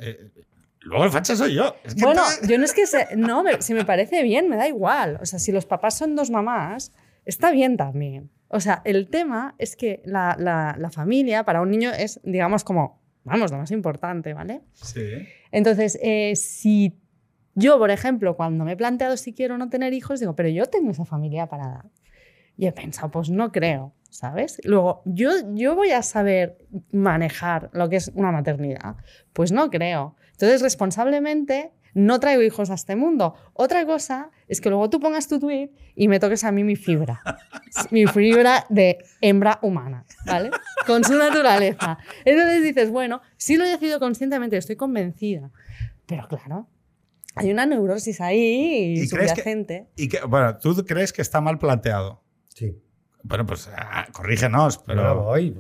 luego el facha soy yo. Es que Bueno, tú- yo no es que se, no, me- si me parece bien, me da igual. O sea, si los papás son dos mamás, está bien también. O sea, el tema es que la, la- la familia para un niño es, digamos, como, vamos, lo más importante, ¿vale? Sí. Entonces, eh, si yo, por ejemplo, cuando me he planteado si quiero no tener hijos, digo, pero yo tengo esa familia para dar. Y he pensado, pues no creo, ¿sabes? Luego, ¿yo, yo voy a saber manejar lo que es una maternidad. Pues no creo. Entonces, responsablemente, no traigo hijos a este mundo. Otra cosa es que luego tú pongas tu tweet y me toques a mí mi fibra. <laughs> mi fibra de hembra humana, ¿vale? Con su naturaleza. Entonces dices, bueno, sí lo he decidido conscientemente, estoy convencida. Pero claro, hay una neurosis ahí ¿Y crees que- subyacente. Y que, bueno, tú crees que está mal planteado. Sí. Bueno, pues ah, corrígenos, Pero pero. voy.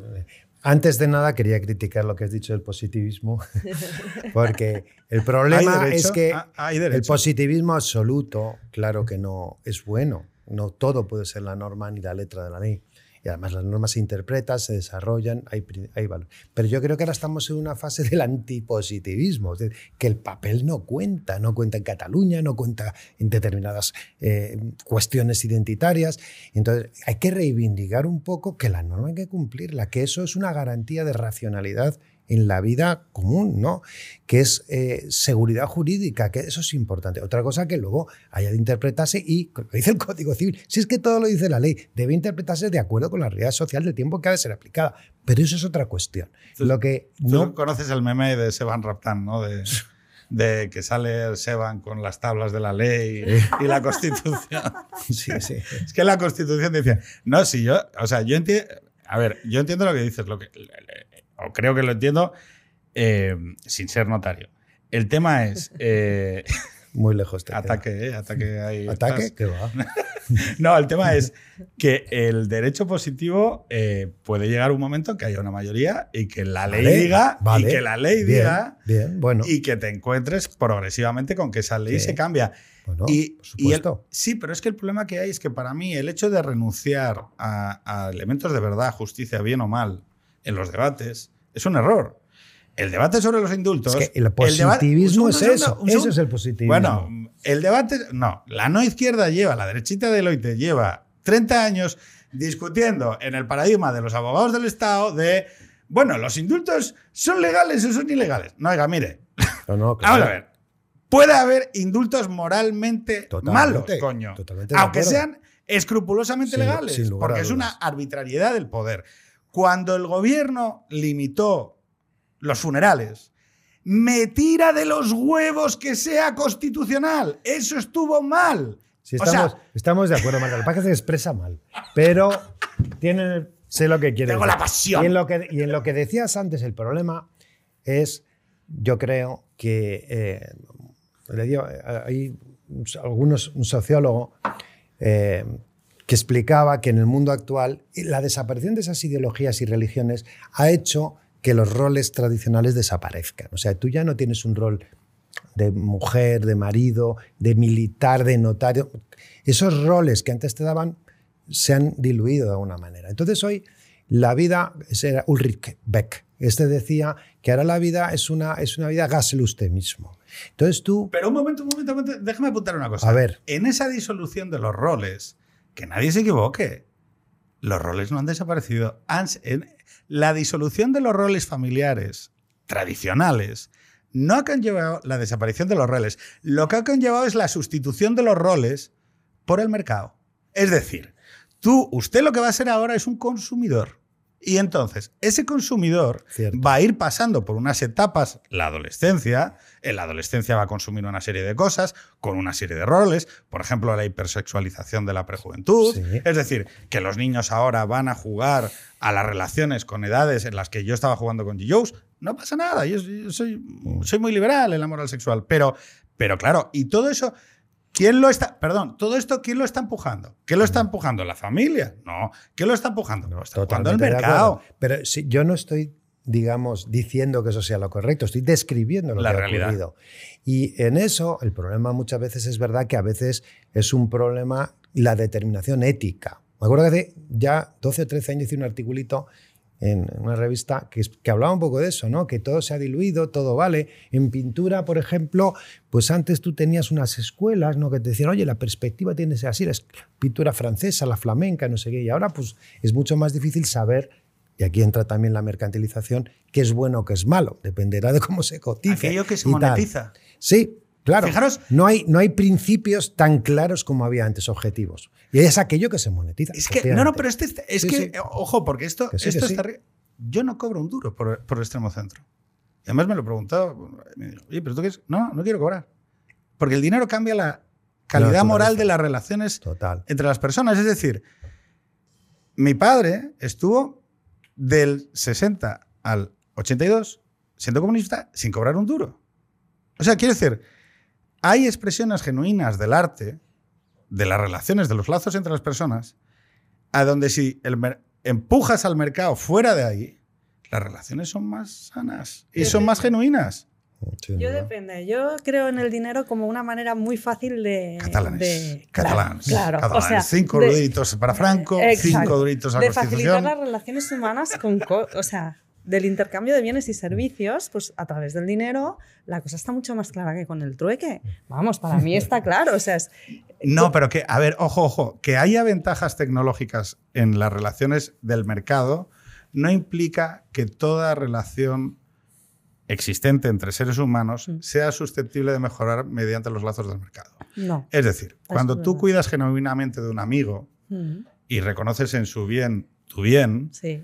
Antes de nada, quería criticar lo que has dicho del positivismo, <laughs> porque el problema es que Ah, el positivismo absoluto, claro que no es bueno. No todo puede ser la norma ni la letra de la ley. Y además las normas se interpretan, se desarrollan, hay, hay valor. Pero yo creo que ahora estamos en una fase del antipositivismo, es decir, que el papel no cuenta, no cuenta en Cataluña, no cuenta en determinadas eh, cuestiones identitarias. Entonces hay que reivindicar un poco que la norma hay que cumplirla, que eso es una garantía de racionalidad en la vida común, ¿no? Que es eh, seguridad jurídica, que eso es importante. Otra cosa que luego haya de interpretarse y, como dice el Código Civil, si es que todo lo dice la ley, debe interpretarse de acuerdo con la realidad social del tiempo que ha de ser aplicada. Pero eso es otra cuestión. Lo que Tú no... conoces el meme de Seban Raptan, ¿no? De, <laughs> de que sale Seban con las tablas de la ley y la constitución. <laughs> Sí, sí. Es que la constitución dice, no, si yo, o sea, yo entiendo, a ver, yo entiendo lo que dices, lo que, o creo que lo entiendo eh, sin ser notario. El tema es, eh, <laughs> muy lejos te. Ataque, ¿eh? Ataque ahí. ¿Ataque? ¿Qué va? <laughs> No, el tema es que el derecho positivo eh, puede llegar un momento en que haya una mayoría y que la ley Vale, diga vale. y que la ley Bien, diga Bien, bueno. y que te encuentres progresivamente con que esa ley Sí. se cambia. bueno, y, por y el- supuesto. sí, pero es que el problema que hay es que para mí el hecho de renunciar a, a elementos de verdad, justicia, bien o mal, en los debates, es un error. El debate sobre los indultos. Es que el positivismo es eso. Eso es el positivismo. Bueno, el debate. No, la no izquierda lleva, la derechita de Loite lleva 30 años discutiendo en el paradigma de los abogados del Estado de. Bueno, los indultos son legales o son ilegales. No, oiga, mire, No, no, claro. <laughs> Vamos a ver. Puede haber indultos moralmente Totalmente, malos, coño. totalmente Aunque sean escrupulosamente Sin- legales. sin porque es una arbitrariedad del poder. Cuando el gobierno limitó los funerales, me tira de los huevos que sea constitucional. Eso estuvo mal. Sí, O estamos, sea- estamos de acuerdo, Marta. Lo se expresa mal. Pero tiene, sé lo que quiere Tengo decir. la pasión. Y en, lo que, y en lo que decías antes, el problema es, yo creo que eh, le digo, eh, hay algunos, un sociólogo eh, que explicaba que en el mundo actual la desaparición de esas ideologías y religiones ha hecho que los roles tradicionales desaparezcan. O sea, tú ya no tienes un rol de mujer, de marido, de militar, de notario. Esos roles que antes te daban se han diluido de alguna manera. Entonces hoy la vida, ese era Ulrich Beck, este decía que ahora la vida es una, es una vida gáselo usted mismo. Entonces tú, Pero un momento, un momento, un momento, déjame apuntar una cosa. A ver. En esa disolución de los roles, que nadie se equivoque, los roles no han desaparecido. La disolución de los roles familiares tradicionales no ha conllevado la desaparición de los roles. Lo que ha conllevado es la sustitución de los roles por el mercado. Es decir, tú, usted lo que va a ser ahora es un consumidor. Y entonces, ese consumidor Cierto. va a ir pasando por unas etapas, la adolescencia, en la adolescencia va a consumir una serie de cosas, con una serie de roles, por ejemplo, la hipersexualización de la prejuventud, Sí. es decir, que los niños ahora van a jugar a las relaciones con edades en las que yo estaba jugando con G.Joes, no pasa nada, yo, yo soy, soy muy liberal en la moral sexual, pero, pero claro, y todo eso... ¿Quién lo está? Perdón, todo esto, ¿quién lo está empujando? ¿Quién lo está empujando? ¿La familia? No. ¿Quién lo está empujando? lo está empujando el mercado. Pero si, yo no estoy, digamos, diciendo que eso sea lo correcto, estoy describiendo lo La que realidad. ha ocurrido. Y en eso, el problema muchas veces es verdad que a veces es un problema la determinación ética. Me acuerdo que hace ya 12 o 13 años hice un articulito en una revista que, que hablaba un poco de eso, ¿no? Que todo se ha diluido, todo vale. En pintura, por ejemplo, pues antes tú tenías unas escuelas, ¿no? Que te decían, oye, la perspectiva tiene que ser así, la pintura francesa, la flamenca, no sé qué. Y ahora, pues es mucho más difícil saber, y aquí entra también la mercantilización, qué es bueno o qué es malo. Dependerá de cómo se cotice. Aquello que se y tal. monetiza. Sí, claro. Fijaros- no hay, no hay principios tan claros como había antes, objetivos. Y es aquello que se monetiza. Es que, no, no, pero este, es Sí, que, sí. ojo, porque esto, Que sí, esto que está Yo no cobro un duro por, por el extremo centro. Y además me lo he preguntado. Me dijo, Oye, pero tú qué es? No, no quiero cobrar. Porque el dinero cambia la calidad moral de las relaciones Total. entre las personas. Es decir, mi padre estuvo del 60 al 82 siendo comunista sin cobrar un duro. O sea, quiero decir, hay expresiones genuinas del arte, de las relaciones, de los lazos entre las personas, a donde si el empujas al mercado fuera de ahí, las relaciones son más sanas y son más genuinas. Yo depende. Yo creo en el dinero como una manera muy fácil de. Catalanes. de- catalanes. Claro, catalanes. O sea, cinco de- duritos para Franco, Exacto. cinco duritos a la de facilitar las relaciones humanas con. co- o sea, del intercambio de bienes y servicios, pues a través del dinero, la cosa está mucho más clara que con el trueque. Vamos, para mí está claro. O sea, es, No, pero que, a ver, ojo, ojo, que haya ventajas tecnológicas en las relaciones del mercado no implica que toda relación existente entre seres humanos Mm. sea susceptible de mejorar mediante los lazos del mercado. no. Es decir, cuando tú cuidas genuinamente de un amigo Mm, y reconoces en su bien tu bien, Sí.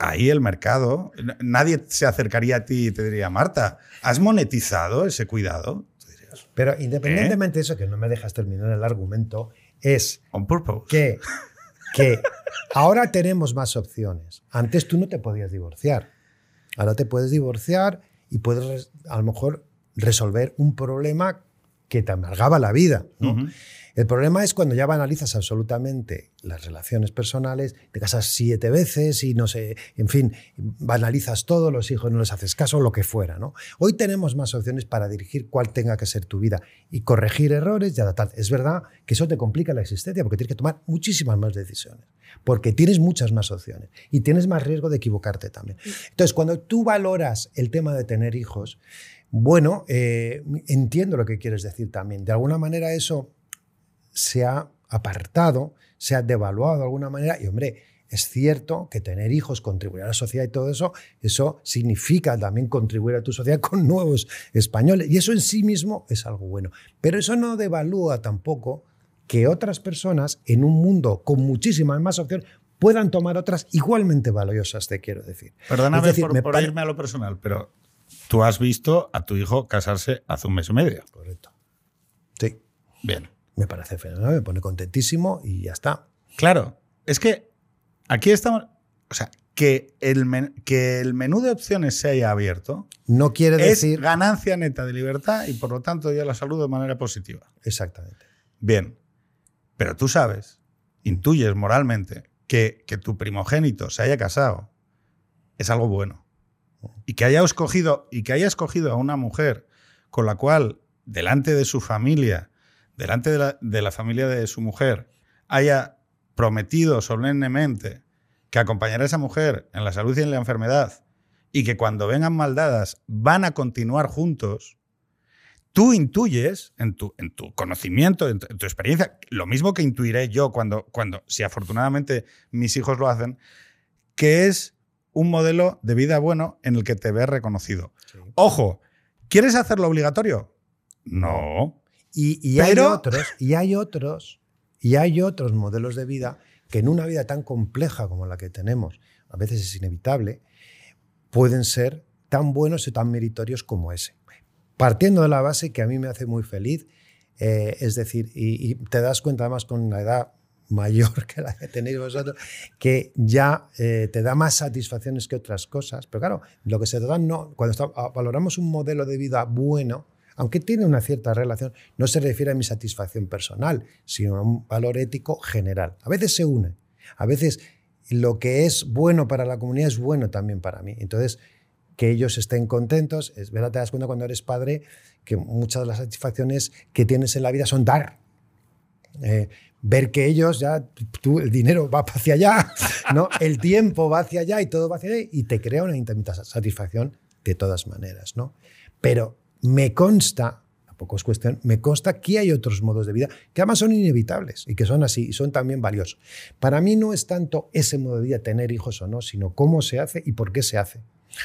Ahí el mercado, nadie se acercaría a ti y te diría, Marta, ¿has monetizado ese cuidado? Dirías, Pero ¿Eh? independientemente de eso, que no me dejas terminar el argumento, es on purpose. que, que ahora tenemos más opciones. Antes tú no te podías divorciar. Ahora te puedes divorciar y puedes a lo mejor resolver un problema que te amargaba la vida. ¿no? El problema es cuando ya banalizas absolutamente las relaciones personales, te casas siete veces y no sé, en fin, banalizas todo, los hijos no les haces caso, lo que fuera. ¿no? Hoy tenemos más opciones para dirigir cuál tenga que ser tu vida y corregir errores y adaptar. Es verdad que eso te complica la existencia porque tienes que tomar muchísimas más decisiones, porque tienes muchas más opciones y tienes más riesgo de equivocarte también. Entonces, cuando tú valoras el tema de tener hijos, bueno, eh, entiendo lo que quieres decir también. De alguna manera eso se ha apartado, se ha devaluado de alguna manera y hombre, es cierto que tener hijos, contribuir a la sociedad y todo eso, eso significa también contribuir a tu sociedad <laughs> con nuevos españoles y eso en sí mismo es algo bueno. Pero eso no devalúa tampoco que otras personas en un mundo con muchísimas más opciones puedan tomar otras igualmente valiosas, te quiero decir. Perdóname decir, por, por irme a lo personal, pero tú has visto a tu hijo casarse hace un mes y medio. Correcto. Sí, Bien. me parece fenomenal, me pone contentísimo y ya está. Claro, es que aquí estamos. O sea, que el, men- que el menú de opciones se haya abierto No quiere es decir... ganancia neta de libertad y por lo tanto yo la saludo de manera positiva. Exactamente. Bien, pero tú sabes, intuyes moralmente que, que tu primogénito se haya casado es algo bueno. Y que haya escogido, y que haya escogido a una mujer con la cual, delante de su familia, delante de la, de la familia de su mujer, haya prometido solemnemente que acompañará a esa mujer en la salud y en la enfermedad, y que cuando vengan maldadas van a continuar juntos, tú intuyes en tu, en tu conocimiento, en tu, en tu experiencia, lo mismo que intuiré yo cuando, cuando, si afortunadamente mis hijos lo hacen, que es un modelo de vida bueno en el que te ves reconocido. Ojo, ¿quieres hacerlo obligatorio? No. Y, y hay Pero- otros, y hay otros, y hay otros modelos de vida que en una vida tan compleja como la que tenemos, a veces es inevitable, pueden ser tan buenos y tan meritorios como ese. Partiendo de la base que a mí me hace muy feliz, eh, es decir, y, y te das cuenta además con una edad mayor <laughs> que la que tenéis vosotros, que ya eh, te da más satisfacciones que otras cosas. Pero claro, lo que se te da, no, cuando está- a- valoramos un modelo de vida bueno, aunque tiene una cierta relación, no se refiere a mi satisfacción personal, sino a un valor ético general. A veces se une, a veces lo que es bueno para la comunidad es bueno también para mí. Entonces, que ellos estén contentos, es verdad, te das cuenta cuando eres padre que muchas de las satisfacciones que tienes en la vida son dar. Eh, ver que ellos ya, tú, el dinero va hacia allá, <laughs> ¿no? el tiempo va hacia allá y todo va hacia allá y te crea una intensa satisfacción de todas maneras. ¿no? Pero me consta, tampoco es cuestión, me consta que hay otros modos de vida que además son inevitables y que son así y son también valiosos. Para mí no es tanto ese modo de vida, tener hijos o no, sino cómo se hace y por qué se hace.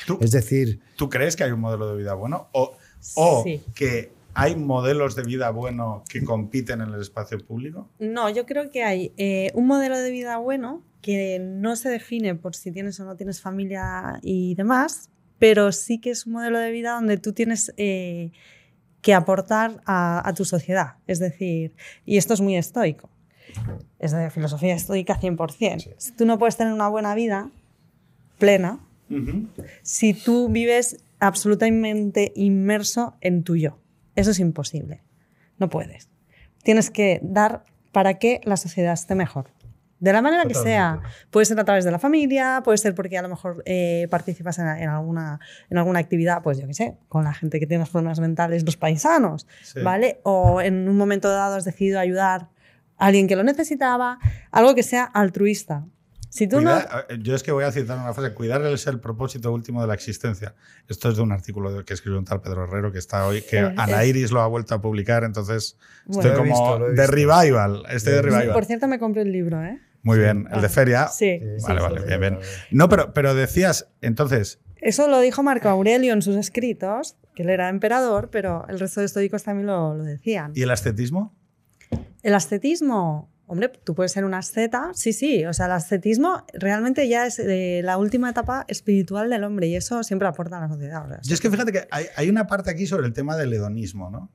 ¿Tú, Es decir, tú crees que hay un modelo de vida bueno? ¿O, o Sí. que hay modelos de vida bueno que compiten en el espacio público? No, yo creo que hay eh, un modelo de vida bueno que no se define por si tienes o no tienes familia y demás, pero sí que es un modelo de vida donde tú tienes eh, que aportar a, a tu sociedad. Es decir, y esto es muy estoico, es de filosofía estoica 100%. Si Tú no puedes tener una buena vida plena si tú vives absolutamente inmerso en tu yo. Eso es imposible. No puedes. Tienes que dar para que la sociedad esté mejor. De la manera que sea. Puede ser a través de la familia, puede ser porque a lo mejor eh, participas en, en alguna, en alguna actividad, pues yo qué sé, con la gente que tiene los problemas mentales, los paisanos, Sí. ¿vale? O en un momento dado has decidido ayudar a alguien que lo necesitaba, algo que sea altruista. Si tú no... Cuidar- eh, yo es que voy a citar una frase, cuidar es el propósito último de la existencia. Esto es de un artículo que escribió un tal Pedro Herrero que está hoy, que Ana Iris lo ha vuelto a publicar, entonces Bueno. estoy como visto, de revival, estoy de revival. Por cierto, me compré el libro, ¿eh? Muy bien, el de feria. Sí. Sí, sí, Vale, sí. vale, bien, bien. No, pero, pero decías, entonces, Eso lo dijo Marco Aurelio en sus escritos, que él era emperador, pero el resto de estoicos también lo, lo decían. ¿y el ascetismo? El ascetismo, hombre, tú puedes ser un asceta, sí, sí, o sea, el ascetismo realmente ya es eh, la última etapa espiritual del hombre y eso siempre aporta a la sociedad. o sea, Yo es que fíjate que hay, hay una parte aquí sobre el tema del hedonismo, ¿no?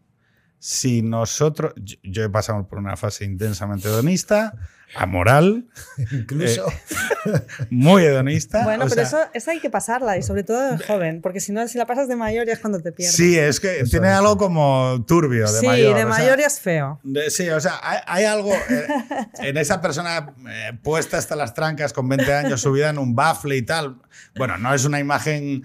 Si nosotros, yo, yo he pasado por una fase intensamente hedonista, amoral, <laughs> Incluso. muy hedonista. Bueno, pero sea, eso, esa hay que pasasla y sobre todo de joven, porque si no, si la pasas de mayor ya es cuando te pierdes. Sí, es que Eso tiene es. algo como turbio de Sí, mayor. de o sea, mayor ya es feo. de- sí, o sea, hay, hay algo eh, en esa persona eh, puesta hasta las trancas con 20 años, subida en un bafle y tal. Bueno, no es una imagen.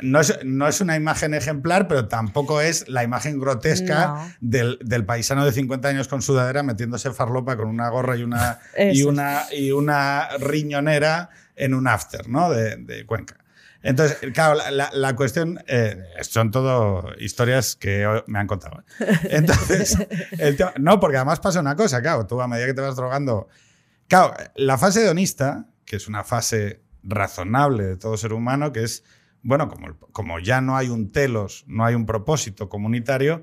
No es, no es una imagen ejemplar, pero tampoco es la imagen grotesca No. del, del paisano de 50 años con sudadera metiéndose farlopa con una gorra y una, y una, y una riñonera en un after ¿no? de, de Cuenca. Entonces, claro, la, la- la cuestión eh, son todo historias que me han contado. ¿eh? <laughs> Entonces, el tema- no, porque además pasa una cosa, claro, tú a medida que te vas drogando. Claro, la fase hedonista, que es una fase razonable de todo ser humano, que es, bueno, como, como ya no hay un telos, no hay un propósito comunitario,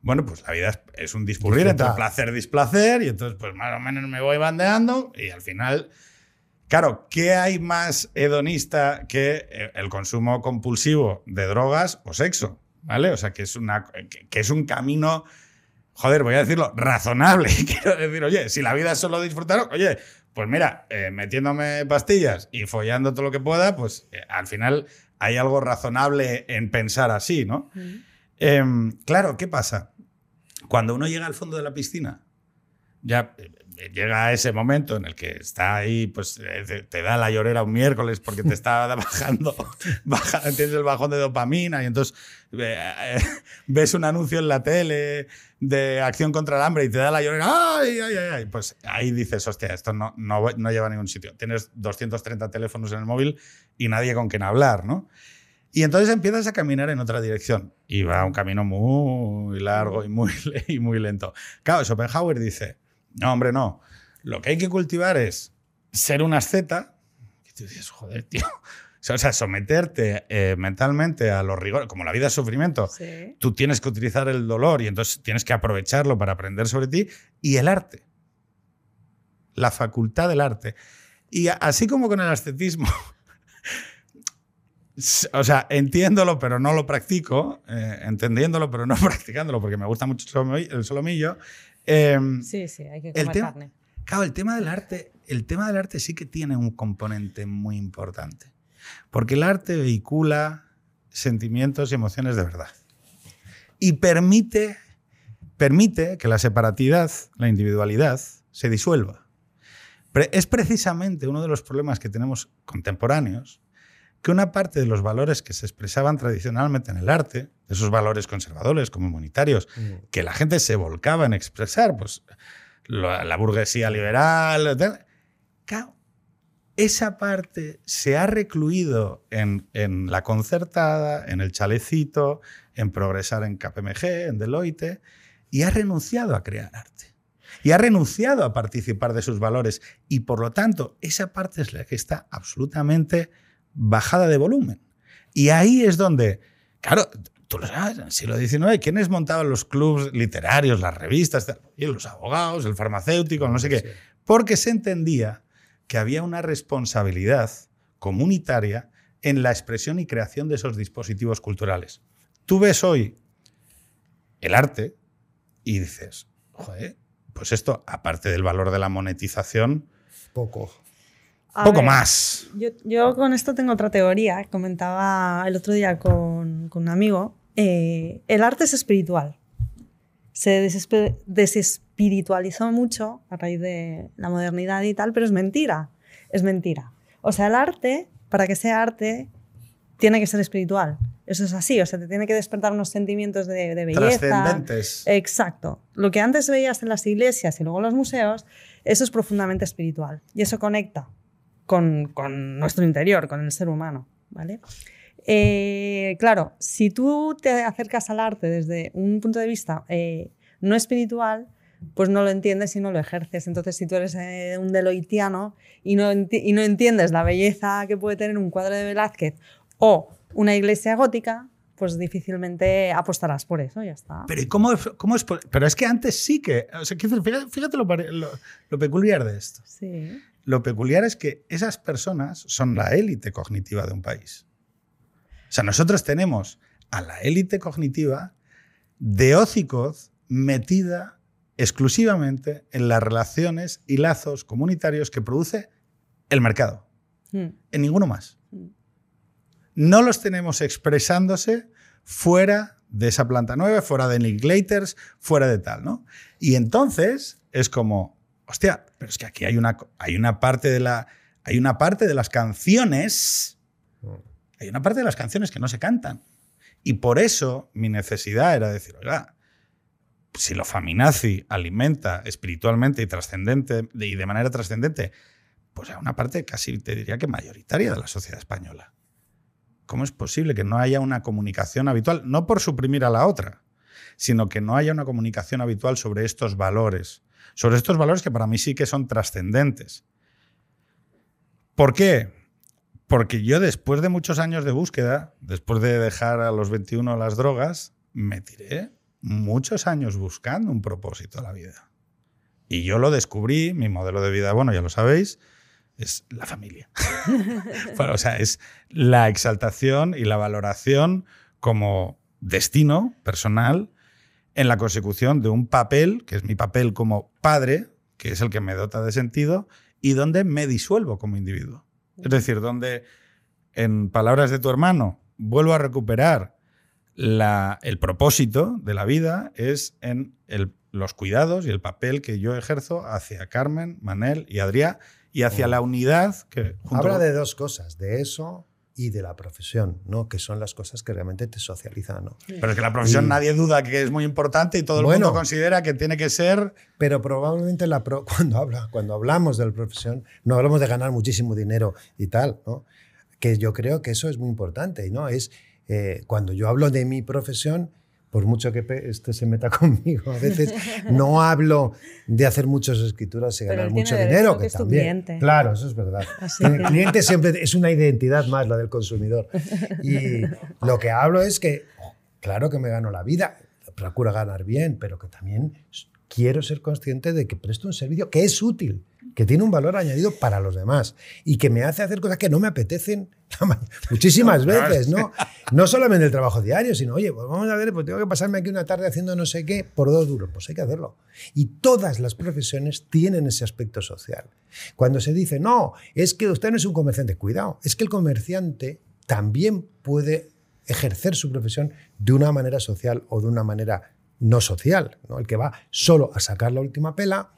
bueno, pues la vida es, es un discurrir entre placer, displacer, y entonces, pues más o menos me voy bandeando, y al final Claro, ¿qué hay más hedonista que eh, el consumo compulsivo de drogas o sexo? ¿Vale? O sea, que es, una, que, que es un camino, joder, voy a decirlo, razonable. <laughs> Quiero decir, oye, si la vida es solo disfrutar, oye, pues mira, eh, metiéndome pastillas y follando todo lo que pueda, pues eh, al final hay algo razonable en pensar así, ¿no? Em, claro, ¿qué pasa? Cuando uno llega al fondo de la piscina, ya eh, llega a ese momento en el que está ahí, pues eh, te, da la llorera un miércoles porque te está <laughs> bajando, baja- tienes el bajón de dopamina y entonces eh, <laughs> ves un anuncio en la tele de acción contra el hambre y te da la llorera, ¡ay, ay, ay! ay! Pues ahí dices, hostia, esto no, no, no lleva a ningún sitio. Tienes 230 teléfonos en el móvil y nadie con quien hablar, ¿no? Y entonces empiezas a caminar en otra dirección y va un camino muy largo y muy, <laughs> y muy lento. Claro, Schopenhauer dice, no, hombre, no. Lo que hay que cultivar es ser un asceta. Y tú dices, joder, tío. O sea, someterte eh, mentalmente a los rigores, como la vida es sufrimiento, Sí. tú tienes que utilizar el dolor y entonces tienes que aprovecharlo para aprender sobre ti. Y el arte. La facultad del arte. Y así como con el ascetismo, <laughs> o sea, entiéndolo pero no lo practico, eh, entendiéndolo pero no <laughs> practicándolo porque me gusta mucho el solomillo. el em, Sí, sí, hay que El comer tema- carne. Claro, el tema del arte, el tema del arte sí que tiene un componente muy importante. Porque el arte vehicula sentimientos y emociones de verdad. Y permite, permite que la separatidad, la individualidad, se disuelva. Es precisamente uno de los problemas que tenemos contemporáneos, que una parte de los valores que se expresaban tradicionalmente en el arte, esos valores conservadores, comunitarios, Mm. que la gente se volcaba en expresar, pues la, la burguesía liberal, tal. Esa parte se ha recluido en, en la concertada, en el chalecito, en progresar en KPMG, en Deloitte, y ha renunciado a crear arte. Y ha renunciado a participar de sus valores. Y por lo tanto, esa parte es la que está absolutamente bajada de volumen. Y ahí es donde, claro, tú lo sabes, en el siglo XIX, ¿quiénes montaban los clubs literarios, las revistas? Y los abogados, el farmacéutico, no sé qué. Porque se entendía que había una responsabilidad comunitaria en la expresión y creación de esos dispositivos culturales. Tú ves hoy el arte y dices, joder, pues esto, aparte del valor de la monetización, Poco. A poco ver, más. Yo, yo con esto tengo otra teoría. Comentaba el otro día con, con un amigo. eh, el arte es espiritual. Se desespiritualizó mucho a raíz de la modernidad y tal, pero es mentira. Es mentira. O sea, el arte, para que sea arte, tiene que ser espiritual. Eso es así. O sea, te tiene que despertar unos sentimientos de, de belleza. Trascendentes. Exacto. Lo que antes veías en las iglesias y luego en los museos, eso es profundamente espiritual. Y eso conecta con, con nuestro interior, con el ser humano. ¿vale? Eh, claro, si tú te acercas al arte desde un punto de vista eh, no espiritual, pues no lo entiendes y no lo ejerces. Entonces, si tú eres eh, un deloitiano y no, y no entiendes la belleza que puede tener un cuadro de Velázquez o una iglesia gótica, pues difícilmente apostarás por eso, ya está. Pero ¿y cómo, es- cómo es? Pero es que antes sí que. O sea, fíjate, lo, lo- lo peculiar de esto. Sí. Lo peculiar es que esas personas son la élite cognitiva de un país. O sea, nosotros tenemos a la élite cognitiva de Ozicoz metida exclusivamente en las relaciones y lazos comunitarios que produce el mercado. Mm. En ninguno más. No los tenemos expresándose fuera de esa planta nueva, fuera de Linklaters, fuera de tal, ¿no? Y entonces es como, hostia, pero es que aquí hay una, hay una parte de la. Hay una parte de las canciones. Hay una parte de las canciones que no se cantan. Y por eso mi necesidad era decir, oiga, si lo faminazi alimenta espiritualmente y trascendente y de manera trascendente, pues a una parte casi te diría que mayoritaria de la sociedad española. ¿Cómo es posible que no haya una comunicación habitual? No por suprimir a la otra, sino que no haya una comunicación habitual sobre estos valores, sobre estos valores que para mí sí que son trascendentes. ¿Por qué? Porque yo después de muchos años de búsqueda, después de dejar a los 21 las drogas, me tiré muchos años buscando un propósito a la vida. Y yo lo descubrí, mi modelo de vida, bueno, ya lo sabéis, es la familia. bueno, <laughs> o sea, es la exaltación y la valoración como destino personal en la consecución de un papel, que es mi papel como padre, que es el que me dota de sentido, y donde me disuelvo como individuo. Es decir, donde, en palabras de tu hermano, vuelvo a recuperar la- el propósito de la vida es en el- los cuidados y el papel que yo ejerzo hacia Carmen, Manel y Adrián y hacia la unidad que... Habla con- de dos cosas, de eso y de la profesión, ¿no? Que son las cosas que realmente te socializan, ¿no? Pero es que la profesión Y- nadie duda que es muy importante y todo el Bueno. mundo considera que tiene que ser... Pero probablemente la pro- <laughs> cuando, habla, cuando hablamos de la profesión, no hablamos de ganar muchísimo dinero y tal, ¿no? Que yo creo que eso es muy importante, ¿no? Es eh, cuando yo hablo de mi profesión, por mucho que este se meta <laughs> conmigo, a veces no hablo de hacer muchas escrituras y ganar mucho dinero, que también. cliente. Claro, eso es verdad. <laughs> Así El que- cliente siempre es una identidad más, la del consumidor. <laughs> Y lo que hablo es que, claro que me gano la vida, procuro ganar bien, pero que también quiero ser consciente de que presto un servicio que es útil, que tiene un valor añadido para los demás y que me hace hacer cosas que no me apetecen <laughs> muchísimas veces, ¿no? No solamente el trabajo diario, sino, oye, pues vamos a ver, pues tengo que pasarme aquí una tarde haciendo no sé qué por dos duros, pues hay que hacerlo. Y todas las profesiones tienen ese aspecto social. Cuando se dice, no, es que usted no es un comerciante, cuidado, es que el comerciante también puede ejercer su profesión de una manera social o de una manera no social. ¿no? El que va solo a sacar la última pela,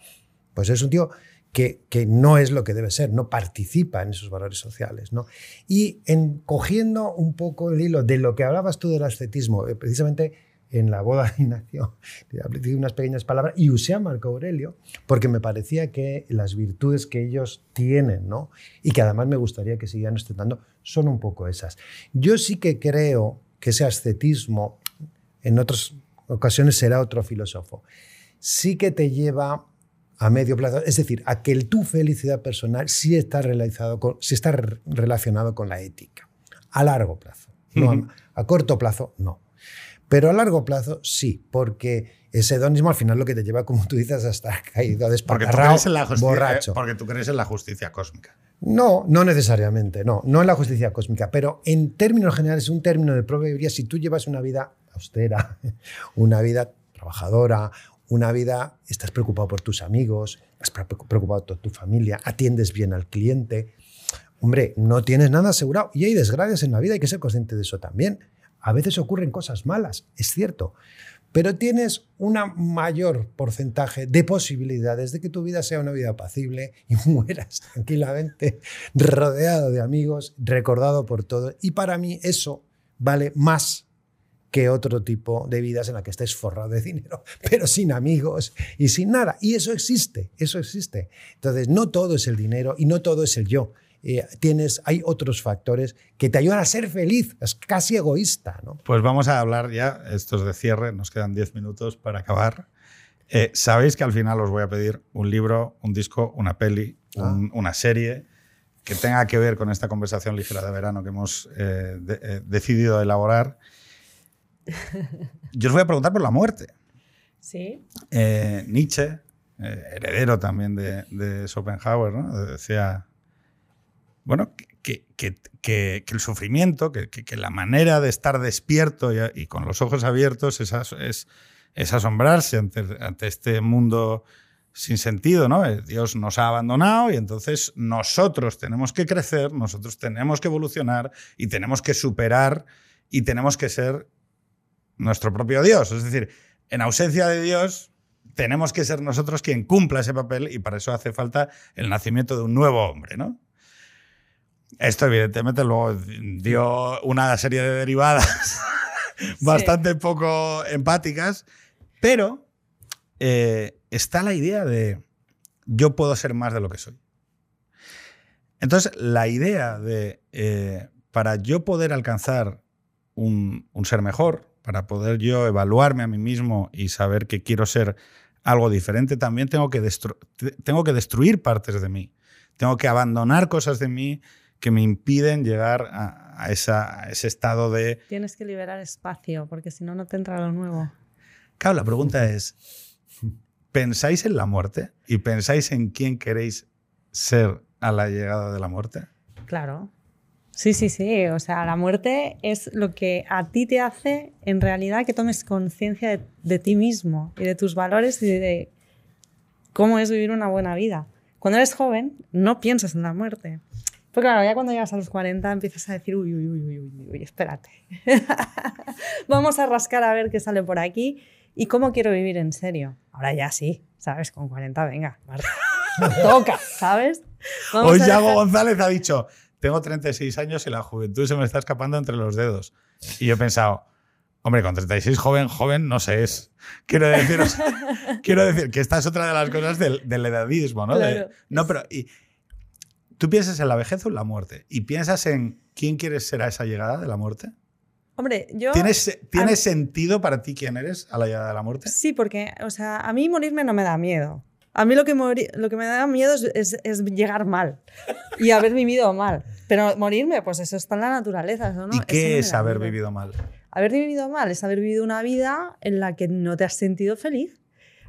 pues es un tío que, que no es lo que debe ser, no participa en esos valores sociales. ¿no? Y en, cogiendo un poco el hilo de lo que hablabas tú del ascetismo, eh, precisamente en la boda de Ignacio, <laughs> di unas pequeñas palabras y usé a Marco Aurelio porque me parecía que las virtudes que ellos tienen, ¿no? y que además me gustaría que siguieran ostentando, son un poco esas. Yo sí que creo que ese ascetismo, en otras ocasiones será otro filósofo, sí que te lleva a medio plazo, es decir, a que el, tu felicidad personal sí está, realizado con, sí está re- relacionado con la ética, a largo plazo. No, Ujú. a, a corto plazo, no. Pero a largo plazo, sí, porque ese hedonismo al final lo que te lleva, como tú dices, a estar caído, justicia, borracho. porque tú crees en la justicia cósmica. No, no necesariamente, no, no en la justicia cósmica, pero en términos generales, un término de probabilidad, si tú llevas una vida austera, <laughs> una vida trabajadora, una vida, estás preocupado por tus amigos, estás pre- preocupado por tu familia, atiendes bien al cliente, hombre, no tienes nada asegurado y hay desgracias en la vida, hay que ser consciente de eso también. A veces ocurren cosas malas, es cierto, pero tienes un mayor porcentaje de posibilidades de que tu vida sea una vida apacible y <laughs> mueras tranquilamente, rodeado de amigos, recordado por todos. Y para mí eso vale más que otro tipo de vidas en la que estés forrado de dinero, <laughs> pero sin amigos y sin nada. Y eso existe, eso existe. Entonces, no todo es el dinero y no todo es el yo. Eh, tienes, hay otros factores que te ayudan a ser feliz, es casi egoísta, ¿no? Pues vamos a hablar ya, esto es de cierre, nos quedan 10 minutos para acabar. Eh, Sabéis que al final os voy a pedir un libro, un disco, una peli, un- una serie que tenga que ver con esta conversación ligera de verano que hemos eh, de- eh, decidido elaborar. Yo os voy a preguntar por la muerte. Sí. Eh, Nietzsche, eh, heredero también de, de Schopenhauer, ¿no? decía, bueno, que, que- que- que el sufrimiento, que, la manera de estar despierto y, y con los ojos abiertos es, es asombrarse ante, ante este mundo sin sentido, ¿no? Eh, Dios nos ha abandonado y entonces nosotros tenemos que crecer, nosotros tenemos que evolucionar y tenemos que superar y tenemos que ser nuestro propio Dios. Es decir, en ausencia de Dios, tenemos que ser nosotros quien cumpla ese papel y para eso hace falta el nacimiento de un nuevo hombre, ¿no? Esto evidentemente luego dio una serie de derivadas <laughs> bastante poco empáticas, pero eh, está la idea de yo puedo ser más de lo que soy. Entonces, la idea de eh, para yo poder alcanzar un, ser mejor, para poder yo evaluarme a mí mismo y saber que quiero ser algo diferente, también tengo que, tengo que destruir partes de mí. Tengo que abandonar cosas de mí que me impiden llegar a, esa, ese estado de... Tienes que liberar espacio, porque si no, no te entra lo nuevo. Claro, la pregunta es, ¿pensáis en la muerte? ¿Y pensáis en quién queréis ser a la llegada de la muerte? Claro. Sí, sí, sí. O sea, la muerte es lo que a ti te hace en realidad que tomes conciencia de, ti mismo y de tus valores y de cómo es vivir una buena vida. Cuando eres joven, no piensas en la muerte. Porque claro, ya cuando llegas a los 40 empiezas a decir, uy, uy, uy, uy, uy, uy espérate. <laughs> Vamos a rascar a ver qué sale por aquí y cómo quiero vivir en serio. Ahora ya sí, ¿sabes? Con 40, venga, <laughs> toca, ¿sabes? Hoy Yago González ha dicho, tengo 36 años y la juventud se me está escapando entre los dedos. Y yo he pensado, hombre, con 36 joven, joven no se es. Quiero decir, <laughs> quiero decir que esta es otra de las cosas del, del edadismo, ¿no? no, pero y, tú piensas en la vejez o en la muerte y piensas en quién quieres ser a esa llegada de la muerte. Hombre, yo... ¿Tienes, ¿tiene sentido para ti quién eres a la llegada de la muerte? Sí, porque, o sea, a mí morirme no me da miedo. A mí lo que, lo que me da miedo es, es, llegar mal y haber vivido mal. Pero morirme, pues eso está en la naturaleza. ¿no? ¿Y qué es haber vivido mal? Haber vivido mal es haber vivido una vida en la que no te has sentido feliz.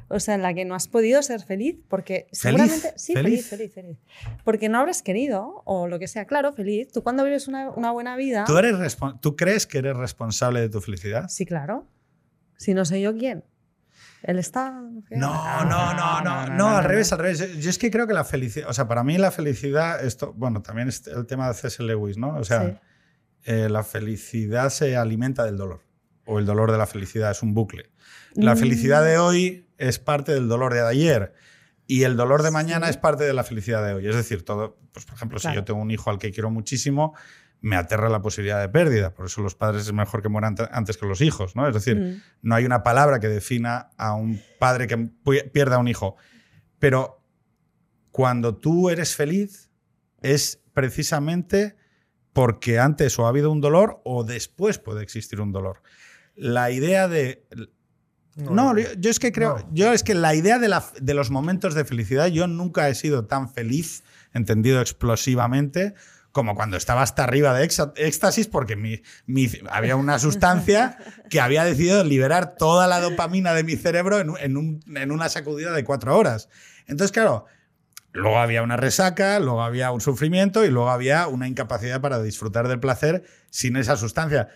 O sea, en la que no has podido ser feliz porque seguramente... Sí, feliz, feliz, feliz, Porque no habrás querido o lo que sea. Claro, feliz. Tú cuando vives una, una buena vida... ¿Tú, eres ¿Tú crees que eres responsable de tu felicidad? Sí, claro. Si no soy yo, ¿quién? ¿El Estado? No, no, no, no, no, al revés, al revés. Yo es que creo que la felicidad, o sea, para mí la felicidad, esto, bueno, también es el tema de C.S. Lewis, ¿no? O sea, eh, la felicidad se alimenta del dolor, o el dolor de la felicidad, es un bucle. La mm. felicidad de hoy es parte del dolor de ayer. Y el dolor de mañana es parte de la felicidad de hoy. Es decir, todo, pues por ejemplo, si yo tengo un hijo al que quiero muchísimo, me aterra la posibilidad de pérdida. Por eso los padres es mejor que mueran antes que los hijos, ¿no? Es decir, mm. no hay una palabra que defina a un padre que pierda a un hijo. Pero cuando tú eres feliz, es precisamente porque antes o ha habido un dolor o después puede existir un dolor. La idea de no, yo, es que creo, yo es que la idea de, la, de, los momentos de felicidad, yo nunca he sido tan feliz, entendido explosivamente, como cuando estaba hasta arriba de éxtasis, porque mi, había una sustancia que había decidido liberar toda la dopamina de mi cerebro en, en, una sacudida de cuatro horas. Entonces, claro, luego había una resaca, luego había un sufrimiento y luego había una incapacidad para disfrutar del placer sin esa sustancia.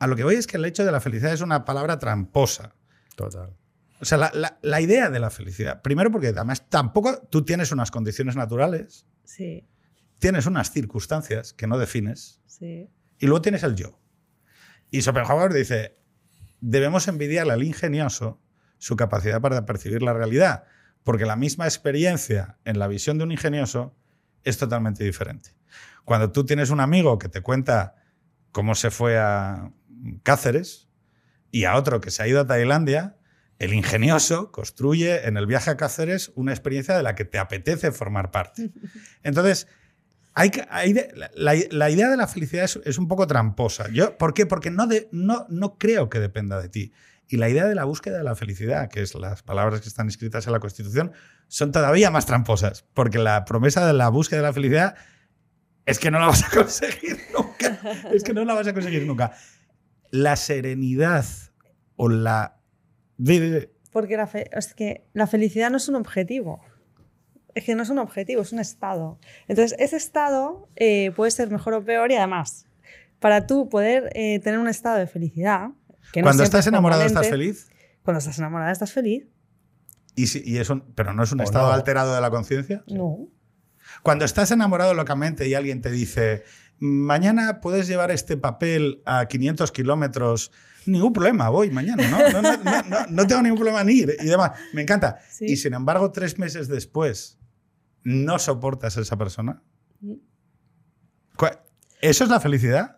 A lo que voy es que el hecho de la felicidad es una palabra tramposa. Total. O sea, la, la, idea de la felicidad. Primero porque además tampoco tú tienes unas condiciones naturales. Sí. Tienes unas circunstancias que no defines. Sí. Y luego tienes el yo. Y Schopenhauer dice, debemos envidiarle al ingenioso su capacidad para percibir la realidad, porque la misma experiencia en la visión de un ingenioso es totalmente diferente. Cuando tú tienes un amigo que te cuenta cómo se fue a Cáceres, y a otro que se ha ido a Tailandia, el ingenioso construye en el viaje a Cáceres una experiencia de la que te apetece formar parte. <laughs> Entonces, hay, la, idea de la felicidad es, un poco tramposa. Yo, ¿Por qué? Porque no, no, no creo que dependa de ti. Y la idea de la búsqueda de la felicidad, que es las palabras que están escritas en la Constitución, son todavía más tramposas, porque la promesa de la búsqueda de la felicidad es que no la vas a <laughs> conseguir nunca. Es que no la vas a conseguir nunca la serenidad o la... Porque la es que la felicidad no es un objetivo. Es que no es un objetivo, es un estado. Entonces, ese estado eh, puede ser mejor o peor y además, para tú poder eh, tener un estado de felicidad... Cuando estás enamorado, ¿estás feliz? Cuando estás enamorada estás feliz. Y, si- y es un- pero no es un O estado no. alterado de la conciencia. No. Cuando estás enamorado locamente y alguien te dice, mañana puedes llevar este papel a 500 kilómetros, ningún problema, voy mañana, ¿no? No, no, no, no- no tengo ningún problema en ir y demás. Me encanta. Sí. Y sin embargo, tres meses después, no soportas a esa persona. Mm. ¿Cuál- ¿Eso es la felicidad?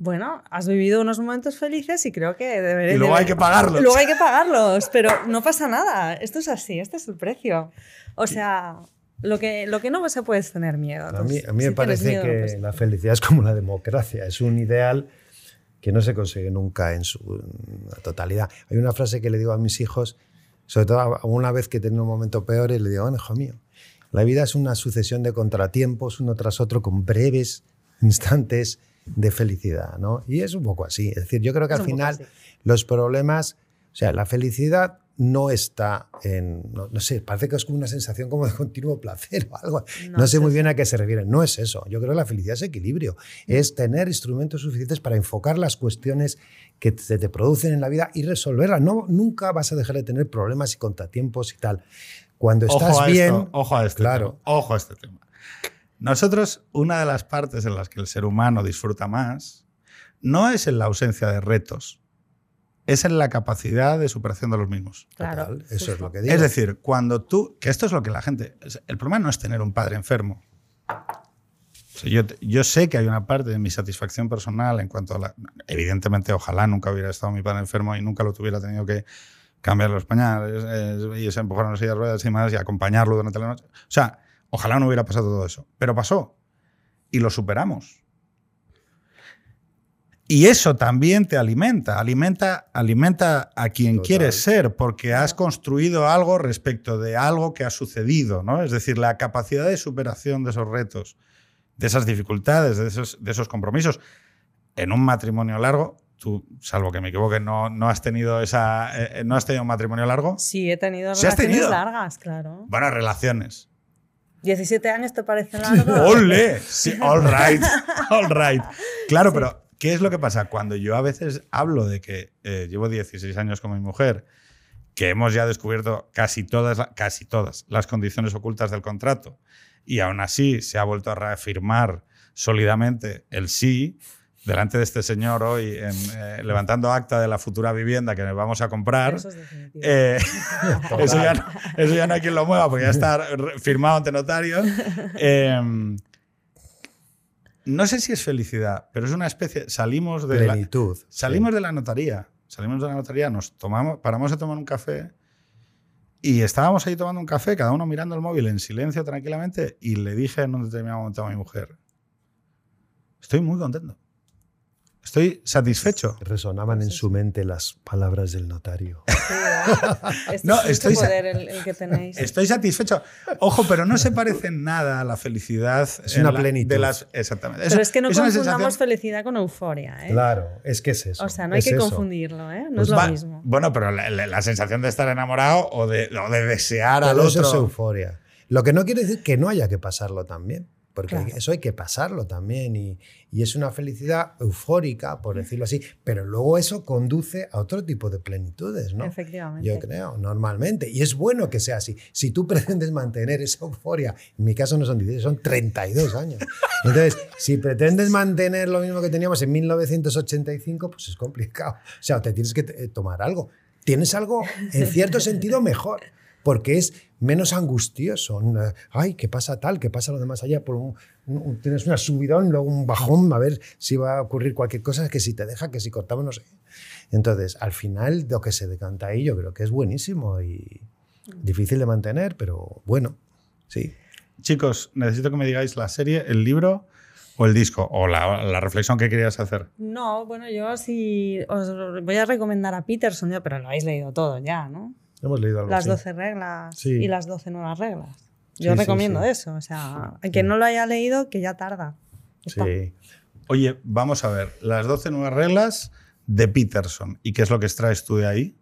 Bueno, has vivido unos momentos felices y creo que debería. Y luego hay que pagarlos. Luego hay que pagarlos, pero no pasa nada. Esto es así, este es el precio. O sea, lo que, lo que no se puede es tener miedo. A mí, Entonces, a mí si me parece miedo, que pues- la felicidad es como la democracia, es un ideal que no se consigue nunca en su en totalidad. Hay una frase que le digo a mis hijos, sobre todo una vez que tienen un momento peor, y le digo, bueno, hijo mío, la vida es una sucesión de contratiempos uno tras otro con breves instantes de felicidad, ¿no? Y es un poco así. Es decir, yo creo que Es al final los problemas, o sea, la felicidad no está en, no, no sé, parece que es como una sensación como de continuo placer o algo. No sé muy bien a qué se refieren. No es eso. Yo creo que la felicidad es equilibrio. Es tener instrumentos suficientes para enfocar las cuestiones que se te producen en la vida y resolverlas. No, nunca vas a dejar de tener problemas y contratiempos y tal. Cuando estás ojo a bien, esto, ojo a este claro. tema, ojo a este tema. Nosotros, una de las partes en las que el ser humano disfruta más, no es en la ausencia de retos, es en la capacidad de superación de los mismos. Claro, total, eso es lo que digo. Es decir, cuando tú, que esto es lo que la gente, el problema no es tener un padre enfermo. O sea, yo, yo sé que hay una parte de mi satisfacción personal en cuanto a la... Evidentemente, ojalá nunca hubiera estado mi padre enfermo y nunca lo tuviera tenido que cambiar los pañales eh, y se empujaron las sillas de ruedas y más y acompañarlo durante la noche. O sea, ojalá no hubiera pasado todo eso. Pero pasó. Y lo superamos. Y eso también te alimenta, alimenta, alimenta a quien Total. quieres ser, porque has construido algo respecto de algo que ha sucedido, ¿no? Es decir, la capacidad de superación de esos retos, de esas dificultades, de esos, de esos compromisos. En un matrimonio largo, tú, salvo que me equivoque, no, no has tenido esa, eh, no has tenido un matrimonio largo. Sí, he tenido ¿Sí relaciones tenido? largas, claro. Bueno, relaciones. 17 años te parece largo. <laughs> ¡Ole! Sí, <laughs> all right, all right. Claro, pero ¿qué es lo que pasa? Cuando yo a veces hablo de que eh, llevo 16 años con mi mujer, que hemos ya descubierto casi todas, casi todas las condiciones ocultas del contrato, y aún así se ha vuelto a reafirmar sólidamente el sí delante de este señor hoy, en, eh, levantando acta de la futura vivienda que nos vamos a comprar. Eso es. Eh, <laughs> eso, ya no, eso ya no hay quien lo mueva porque ya está firmado ante notario. <laughs> Eh, no sé si es felicidad, pero es una especie. Salimos de la, salimos de la notaría. Salimos de la notaría, nos tomamos, paramos a tomar un café y estábamos ahí tomando un café, cada uno mirando el móvil en silencio, tranquilamente, y le dije en un determinado momento a mi mujer: Estoy muy contento. Estoy satisfecho. Resonaban en su mente las palabras del notario. <laughs> Este No, es estoy sa- poder el, el que tenéis. Estoy satisfecho. Ojo, pero no se parece en nada a la felicidad. Es en una la- plenitud. De las, exactamente. Pero es que no confundamos sensación- felicidad con euforia, ¿eh? Claro, es que es eso. O sea, no hay es que eso. confundirlo, ¿eh? No Pues es lo Va- mismo. Bueno, pero la, la- la sensación de estar enamorado o de, o de desear al Todo eso otro. es euforia. Lo que no quiere decir que no haya que pasarlo también, porque Claro. eso hay que pasarlo también y, y es una felicidad eufórica, por decirlo así, pero luego eso conduce a otro tipo de plenitudes, ¿no? Efectivamente. Yo creo, normalmente. Y es bueno que sea así. Si tú <laughs> pretendes mantener esa euforia, en mi caso no son 16, son 32 años. Entonces, si pretendes mantener lo mismo que teníamos en 1985, pues es complicado. O sea, te tienes que eh, tomar algo. Tienes algo, en cierto sentido, mejor. Porque es menos angustioso. Una- Ay, ¿qué pasa tal? ¿Qué pasa lo demás allá? Por un- un- tienes una subidón, luego un bajón, a ver si va a ocurrir cualquier cosa, que si te deja, que si cortamos, no sé. Entonces, al final, lo que se decanta ahí yo creo que es buenísimo y difícil de mantener, pero bueno, sí. Chicos, necesito que me digáis la serie, el libro o el disco o la, la reflexión que querías hacer. No, bueno, yo sí os voy a recomendar a Peterson, pero lo habéis leído todo ya, ¿no? Hemos leído algo Las así. 12 reglas Sí. y las 12 nuevas reglas. Yo Sí, recomiendo sí. eso, o sea, el que no lo haya leído, que ya tarda. Está. Sí. Oye, vamos a ver, las 12 nuevas reglas de Peterson. ¿Y qué es lo que extraes tú de ahí?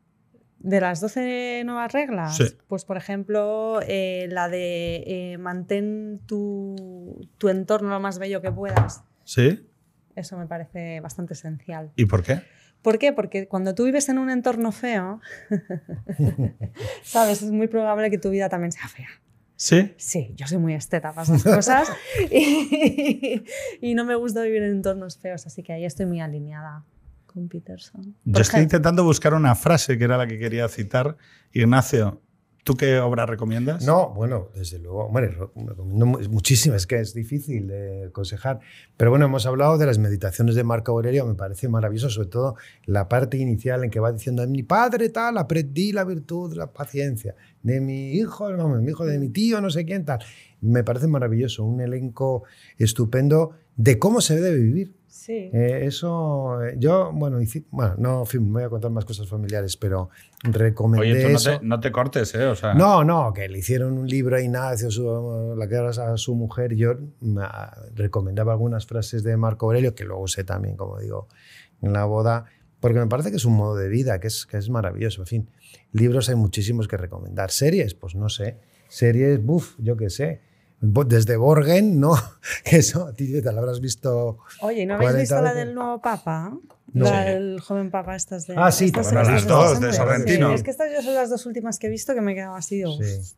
De las 12 nuevas reglas, Sí. pues por ejemplo, eh, la de eh, mantén tu, tu entorno lo más bello que puedas. ¿Sí? Eso me parece bastante esencial. ¿Y por qué? ¿Por qué? Porque cuando tú vives en un entorno feo, <laughs> sabes, es muy probable que tu vida también sea fea. ¿Sí? Sí, yo soy muy esteta para esas cosas y, y no me gusta vivir en entornos feos, así que ahí estoy muy alineada con Peterson. Yo estoy intentando buscar una frase que era la que quería citar. Ignacio, ¿tú qué obra recomiendas? No, bueno, desde luego, hombre, recomiendo mu- muchísimas, es que es difícil de aconsejar. Pero bueno, hemos hablado de las meditaciones de Marco Aurelio, me parece maravilloso, sobre todo la parte inicial en que va diciendo, mi padre tal, aprendí la virtud la paciencia, de mi hijo, vamos, mi hijo, de mi tío, no sé quién tal. Me parece maravilloso, un elenco estupendo de cómo se debe vivir. sí. Eh, eso, eh, yo, bueno, hice- bueno, no, en fin, me voy a contar más cosas familiares, pero recomendé Oye, tú no eso. te, no te cortes, ¿eh? O sea, No, no, que le hicieron un libro a Ignacio, su- la que era a su mujer. y Yo me, ah, recomendaba algunas frases de Marco Aurelio, que luego usé también, como digo, en la boda, porque me parece que es un modo de vida, que es, que es maravilloso. En fin, libros hay muchísimos que recomendar. Series, pues no sé. Series, buf, yo qué sé. Desde Borgen, ¿no? Que <laughs> eso, a ti te la habrás visto. Oye, ¿no habéis 40 visto la del nuevo papa? No. La del joven papa, estas de. Ah, sí, estas bueno, las de dos, de Sorrentino. Sí, es que estas yo son las dos últimas que he visto que me he quedado así. digo, Sí.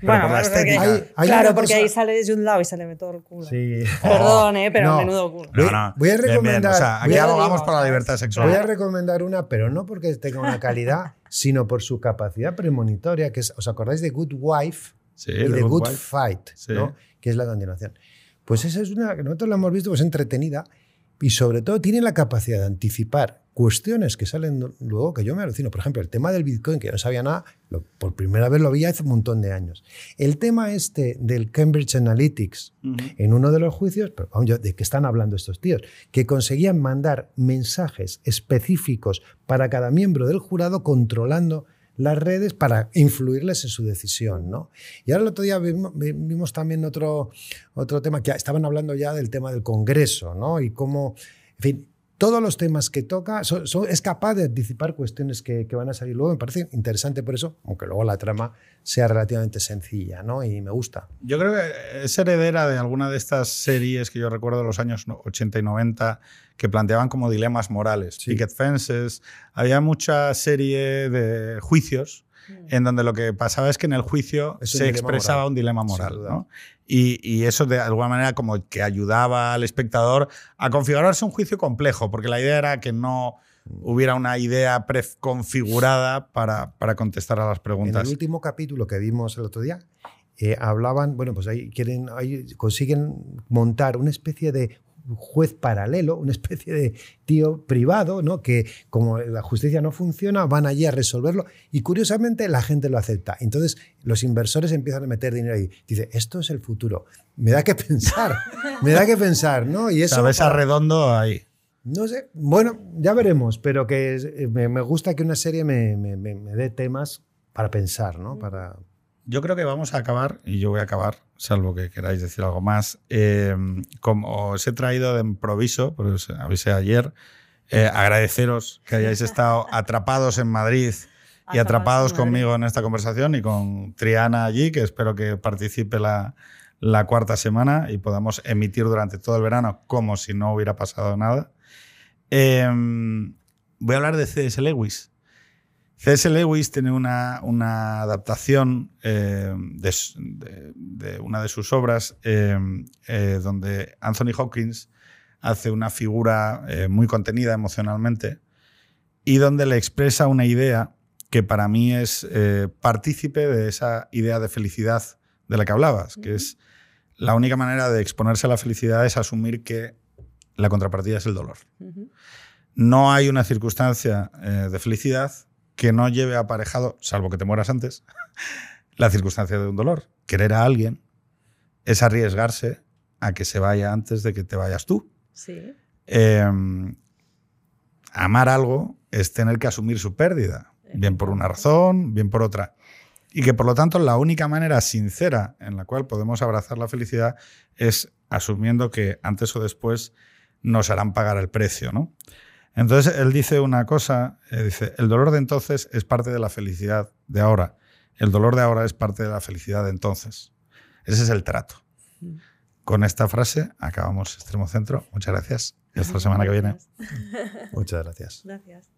Pero por la porque-. Hay- hay claro, porque cosa- ahí sale de un lado y se le ve todo el culo. Sí. Perdón, eh, pero No. menudo culo. No, no. voy a Bien, bien. recomendar- O sea, aquí abogamos por la libertad sexual. Voy a recomendar una, pero no porque tenga una calidad, sino por su capacidad premonitoria, que es, ¿os acordáis de Good Wife Sí, y The de Good, Wife. Fight? Sí. ¿no? Que es la continuación. Pues esa es una que nosotros la hemos visto, pues entretenida y sobre todo tiene la capacidad de anticipar cuestiones que salen luego que yo me alucino. Por ejemplo, el tema del Bitcoin, que yo no sabía nada, lo- por primera vez lo vi hace un montón de años. El tema este del Cambridge Analytics, Ujú. en uno de los juicios, pero vamos, yo, ¿de qué están hablando estos tíos? Que conseguían mandar mensajes específicos para cada miembro del jurado controlando las redes para influirles en su decisión, ¿no? Y ahora el otro día vimos, también otro, otro tema, que estaban hablando ya del tema del Congreso, ¿no? Y cómo, en fin, todos los temas que toca, son- son- es capaz de anticipar cuestiones que, que van a salir luego. Me parece interesante por eso, aunque luego la trama sea relativamente sencilla, ¿no? Y me gusta. Yo creo que es heredera de alguna de estas series que yo recuerdo de los años no- 80 y 90 que planteaban como dilemas morales. Sí. Picket Fences. Había mucha serie de juicios en donde lo que pasaba es que en el juicio se expresaba moral, un dilema moral. ¿no? Y, y eso de alguna manera como que ayudaba al espectador a configurarse un juicio complejo, porque la idea era que no hubiera una idea preconfigurada para, para contestar a las En preguntas. el último capítulo que vimos el otro día, eh, hablaban, bueno, pues ahí quieren, ahí consiguen montar una especie de juez paralelo, una especie de tío privado, ¿no? Que como la justicia no funciona, van allí a resolverlo y curiosamente la gente lo acepta. Entonces los inversores empiezan a meter dinero ahí. Dice, esto es el futuro. Me da que pensar, me da que pensar, ¿no? Y eso ¿Sabes? A para- redondo ahí. no sé, bueno, ya veremos, pero que eh, me, gusta que una serie me, me- me- me dé temas para pensar, ¿no? Para, Yo creo que vamos a acabar, y yo voy a acabar, salvo que queráis decir algo más. Eh, como os he traído de improviso, porque os avisé ayer, eh, agradeceros que hayáis estado atrapados en Madrid y Atrapados conmigo en esta conversación y con Triana allí, que espero que participe la, la cuarta semana y podamos emitir durante todo el verano como si no hubiera pasado nada. Eh, voy a hablar de C.S. Lewis. C.S. Lewis tiene una, una adaptación eh, de, s- de- de una de sus obras eh, eh, donde Anthony Hopkins hace una figura muy contenida emocionalmente y donde le expresa una idea que para mí es partícipe de esa idea de felicidad de la que hablabas, que es la única manera de exponerse a la felicidad es asumir que la contrapartida es el dolor no hay una circunstancia de felicidad que no lleve aparejado, salvo que te mueras antes, <laughs> la circunstancia de un dolor. Querer a alguien es arriesgarse a que se vaya antes de que te vayas tú. Sí. Eh, amar algo es tener que asumir su pérdida, bien por una razón, bien por otra. Y que por lo tanto la única manera sincera en la cual podemos abrazar la felicidad es asumiendo que antes o después nos harán pagar el precio, ¿no? Entonces él dice una cosa, eh, dice, el dolor de entonces es parte de la felicidad de ahora, el dolor de ahora es parte de la felicidad de entonces. Ese es el trato. Con esta frase acabamos Extremo Centro. Muchas gracias Y hasta la semana que viene. <laughs> Muchas gracias. Gracias.